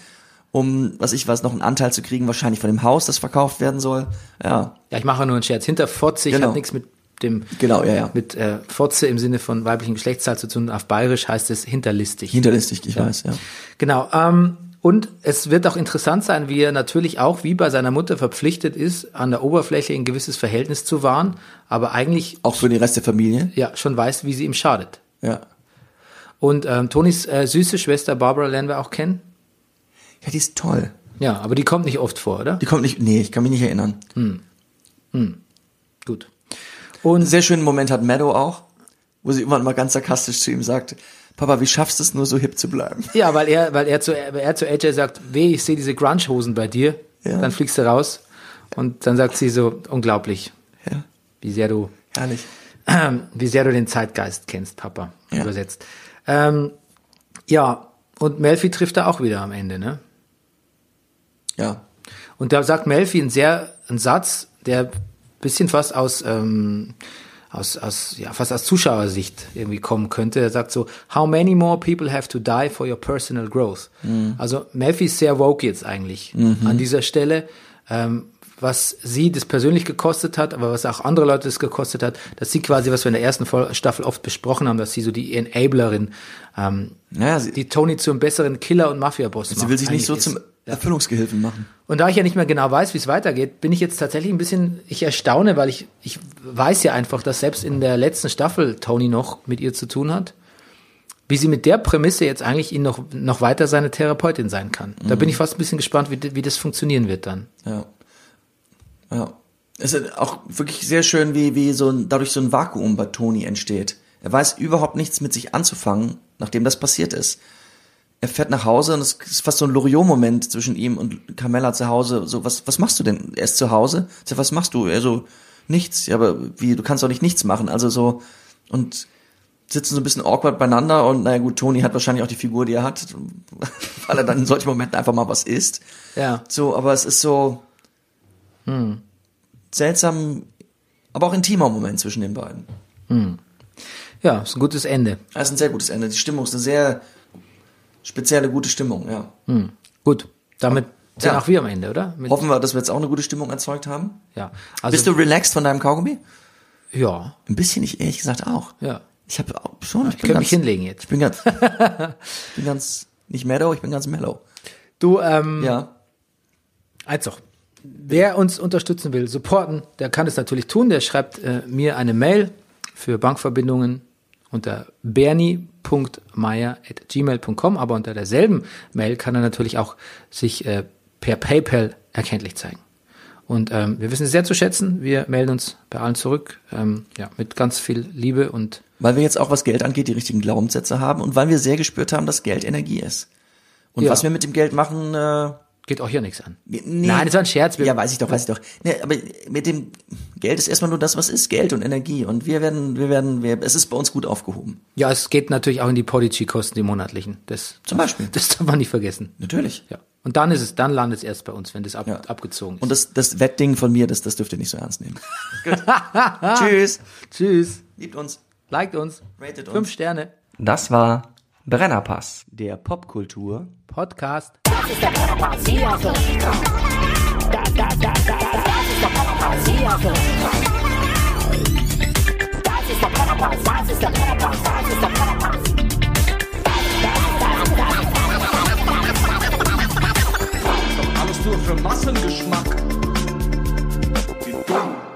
um, was ich weiß, noch einen Anteil zu kriegen, wahrscheinlich von dem Haus, das verkauft werden soll. Ja, Ja, ich mache nur einen Scherz. Hinter fotzig Genau. hat nichts mit dem, genau, ja, ja. mit äh, Fotze im Sinne von weiblichem Geschlechtsteil zu tun. Auf Bayerisch heißt es hinterlistig. Hinterlistig, ich weiß, ja. Genau. Ähm, und es wird auch interessant sein, wie er natürlich auch, wie bei seiner Mutter, verpflichtet ist, an der Oberfläche ein gewisses Verhältnis zu wahren, aber eigentlich Auch für den Rest der Familie. ja schon weiß, wie sie ihm schadet. Ja. Und ähm, Tonys äh, süße Schwester Barbara lernen wir auch kennen. Ja, die ist toll. Ja, aber die kommt nicht oft vor, oder? Die kommt nicht, nee, ich kann mich nicht erinnern. Gut. Und sehr schönen Moment hat Meadow auch, wo sie irgendwann mal ganz sarkastisch zu ihm sagt, Papa, wie schaffst du es nur so hip zu bleiben? ja, weil er, weil er zu, er zu AJ sagt, weh, ich sehe diese Grunge-Hosen bei dir. Ja. Dann fliegst du raus. Und dann sagt sie so, unglaublich, Ja, wie sehr du herrlich. [CLEARS THROAT] wie sehr du den Zeitgeist kennst, Papa, Ja. übersetzt. Ähm, ja, und Melfi trifft er auch wieder am Ende, ne? Ja. Und da sagt Melfi einen sehr, einen Satz, der bisschen fast aus, ähm, aus, aus, ja, fast aus Zuschauersicht irgendwie kommen könnte. Er sagt so, how many more people have to die for your personal growth? Also Melfi ist sehr woke jetzt eigentlich an dieser Stelle. Ähm, was sie das persönlich gekostet hat, aber was auch andere Leute das gekostet hat, dass sie quasi, was wir in der ersten Staffel oft besprochen haben, dass sie so die Enablerin, ähm, Naja, sie, die Tony zum besseren Killer und Mafia-Boss sie macht will sich nicht so eigentlich zum Erfüllungsgehilfen machen. Und da ich ja nicht mehr genau weiß, wie es weitergeht, bin ich jetzt tatsächlich ein bisschen, ich erstaune, weil ich, ich weiß ja einfach, dass selbst in der letzten Staffel Tony noch mit ihr zu tun hat, wie sie mit der Prämisse jetzt eigentlich ihn noch, noch weiter seine Therapeutin sein kann. Da bin ich fast ein bisschen gespannt, wie, wie das funktionieren wird dann. Ja. Ja. Es ist auch wirklich sehr schön, wie, wie so ein, dadurch so ein Vakuum bei Toni entsteht. Er weiß überhaupt nichts mit sich anzufangen, nachdem das passiert ist. Er fährt nach Hause und es ist fast so ein Loriot-Moment zwischen ihm und Carmella zu Hause. So, was, was machst du denn? Er ist zu Hause. Sag, was machst du? Er so, nichts. Ja, aber wie, du kannst doch nicht nichts machen. Also so, und sitzen so ein bisschen awkward beieinander und naja gut, Toni hat wahrscheinlich auch die Figur, die er hat, [LAUGHS] weil er dann in solchen Momenten einfach mal was isst. Ja. So, aber es ist so seltsam, aber auch intimer Moment zwischen den beiden. Ja, ist ein gutes Ende. Das ist ein sehr gutes Ende. Die Stimmung ist eine sehr spezielle, gute Stimmung, ja. Gut. Damit sind Ja. auch wir am Ende, oder? Mit, Hoffen wir, dass wir jetzt auch eine gute Stimmung erzeugt haben. ja. Also, Bist du relaxed von deinem Kaugummi? Ja, Ein bisschen, ich ehrlich gesagt auch. ja. Ich habe schon, ich, Ich könnte mich hinlegen jetzt. ich bin ganz, ich [LAUGHS] bin ganz, nicht mellow, ich bin ganz mellow. Du, ähm, Ja. Also, wer uns unterstützen will, supporten, der kann es natürlich tun. Der schreibt äh, mir eine Mail für Bankverbindungen unter bernie.meier.gmail.com, aber unter derselben Mail kann er natürlich auch sich äh, per PayPal erkenntlich zeigen. Und ähm, wir wissen es sehr zu schätzen. Wir melden uns bei allen zurück, ähm, ja, mit ganz viel Liebe und Weil wir jetzt auch, was Geld angeht, die richtigen Glaubenssätze haben und weil wir sehr gespürt haben, dass Geld Energie ist. Und Ja. was wir mit dem Geld machen, äh, geht auch hier nichts an. Nee, Nein, das war ein Scherz. Wir- ja, weiß ich doch, weiß ich doch. Nee, aber mit dem Geld ist erstmal nur das, was ist, Geld und Energie. Und wir werden, wir werden, wir, es ist bei uns gut aufgehoben. Ja, es geht natürlich auch in die Podigy-Kosten, die monatlichen. Das, Zum Beispiel. Das darf man nicht vergessen. Natürlich. Ja. Und dann ist es, dann landet es erst bei uns, wenn das ab, Ja. abgezogen ist. Und das, das Wettding von mir, das, das dürft ihr nicht so ernst nehmen. [LAUGHS] Gut. Tschüss. Tschüss. Liebt uns. Liked uns. Ratet uns. Fünf Sterne. Das war Brennerpass. Der Popkultur. Podcast. Das ist der Brennerpass. Hier auf Da, da, da, da, das ist der Brennerpass. Hier auf Das ist der Brennerpass. Das ist der Brennerpass. Das ist der Brennerpass. Alles nur für Massengeschmack. dumm.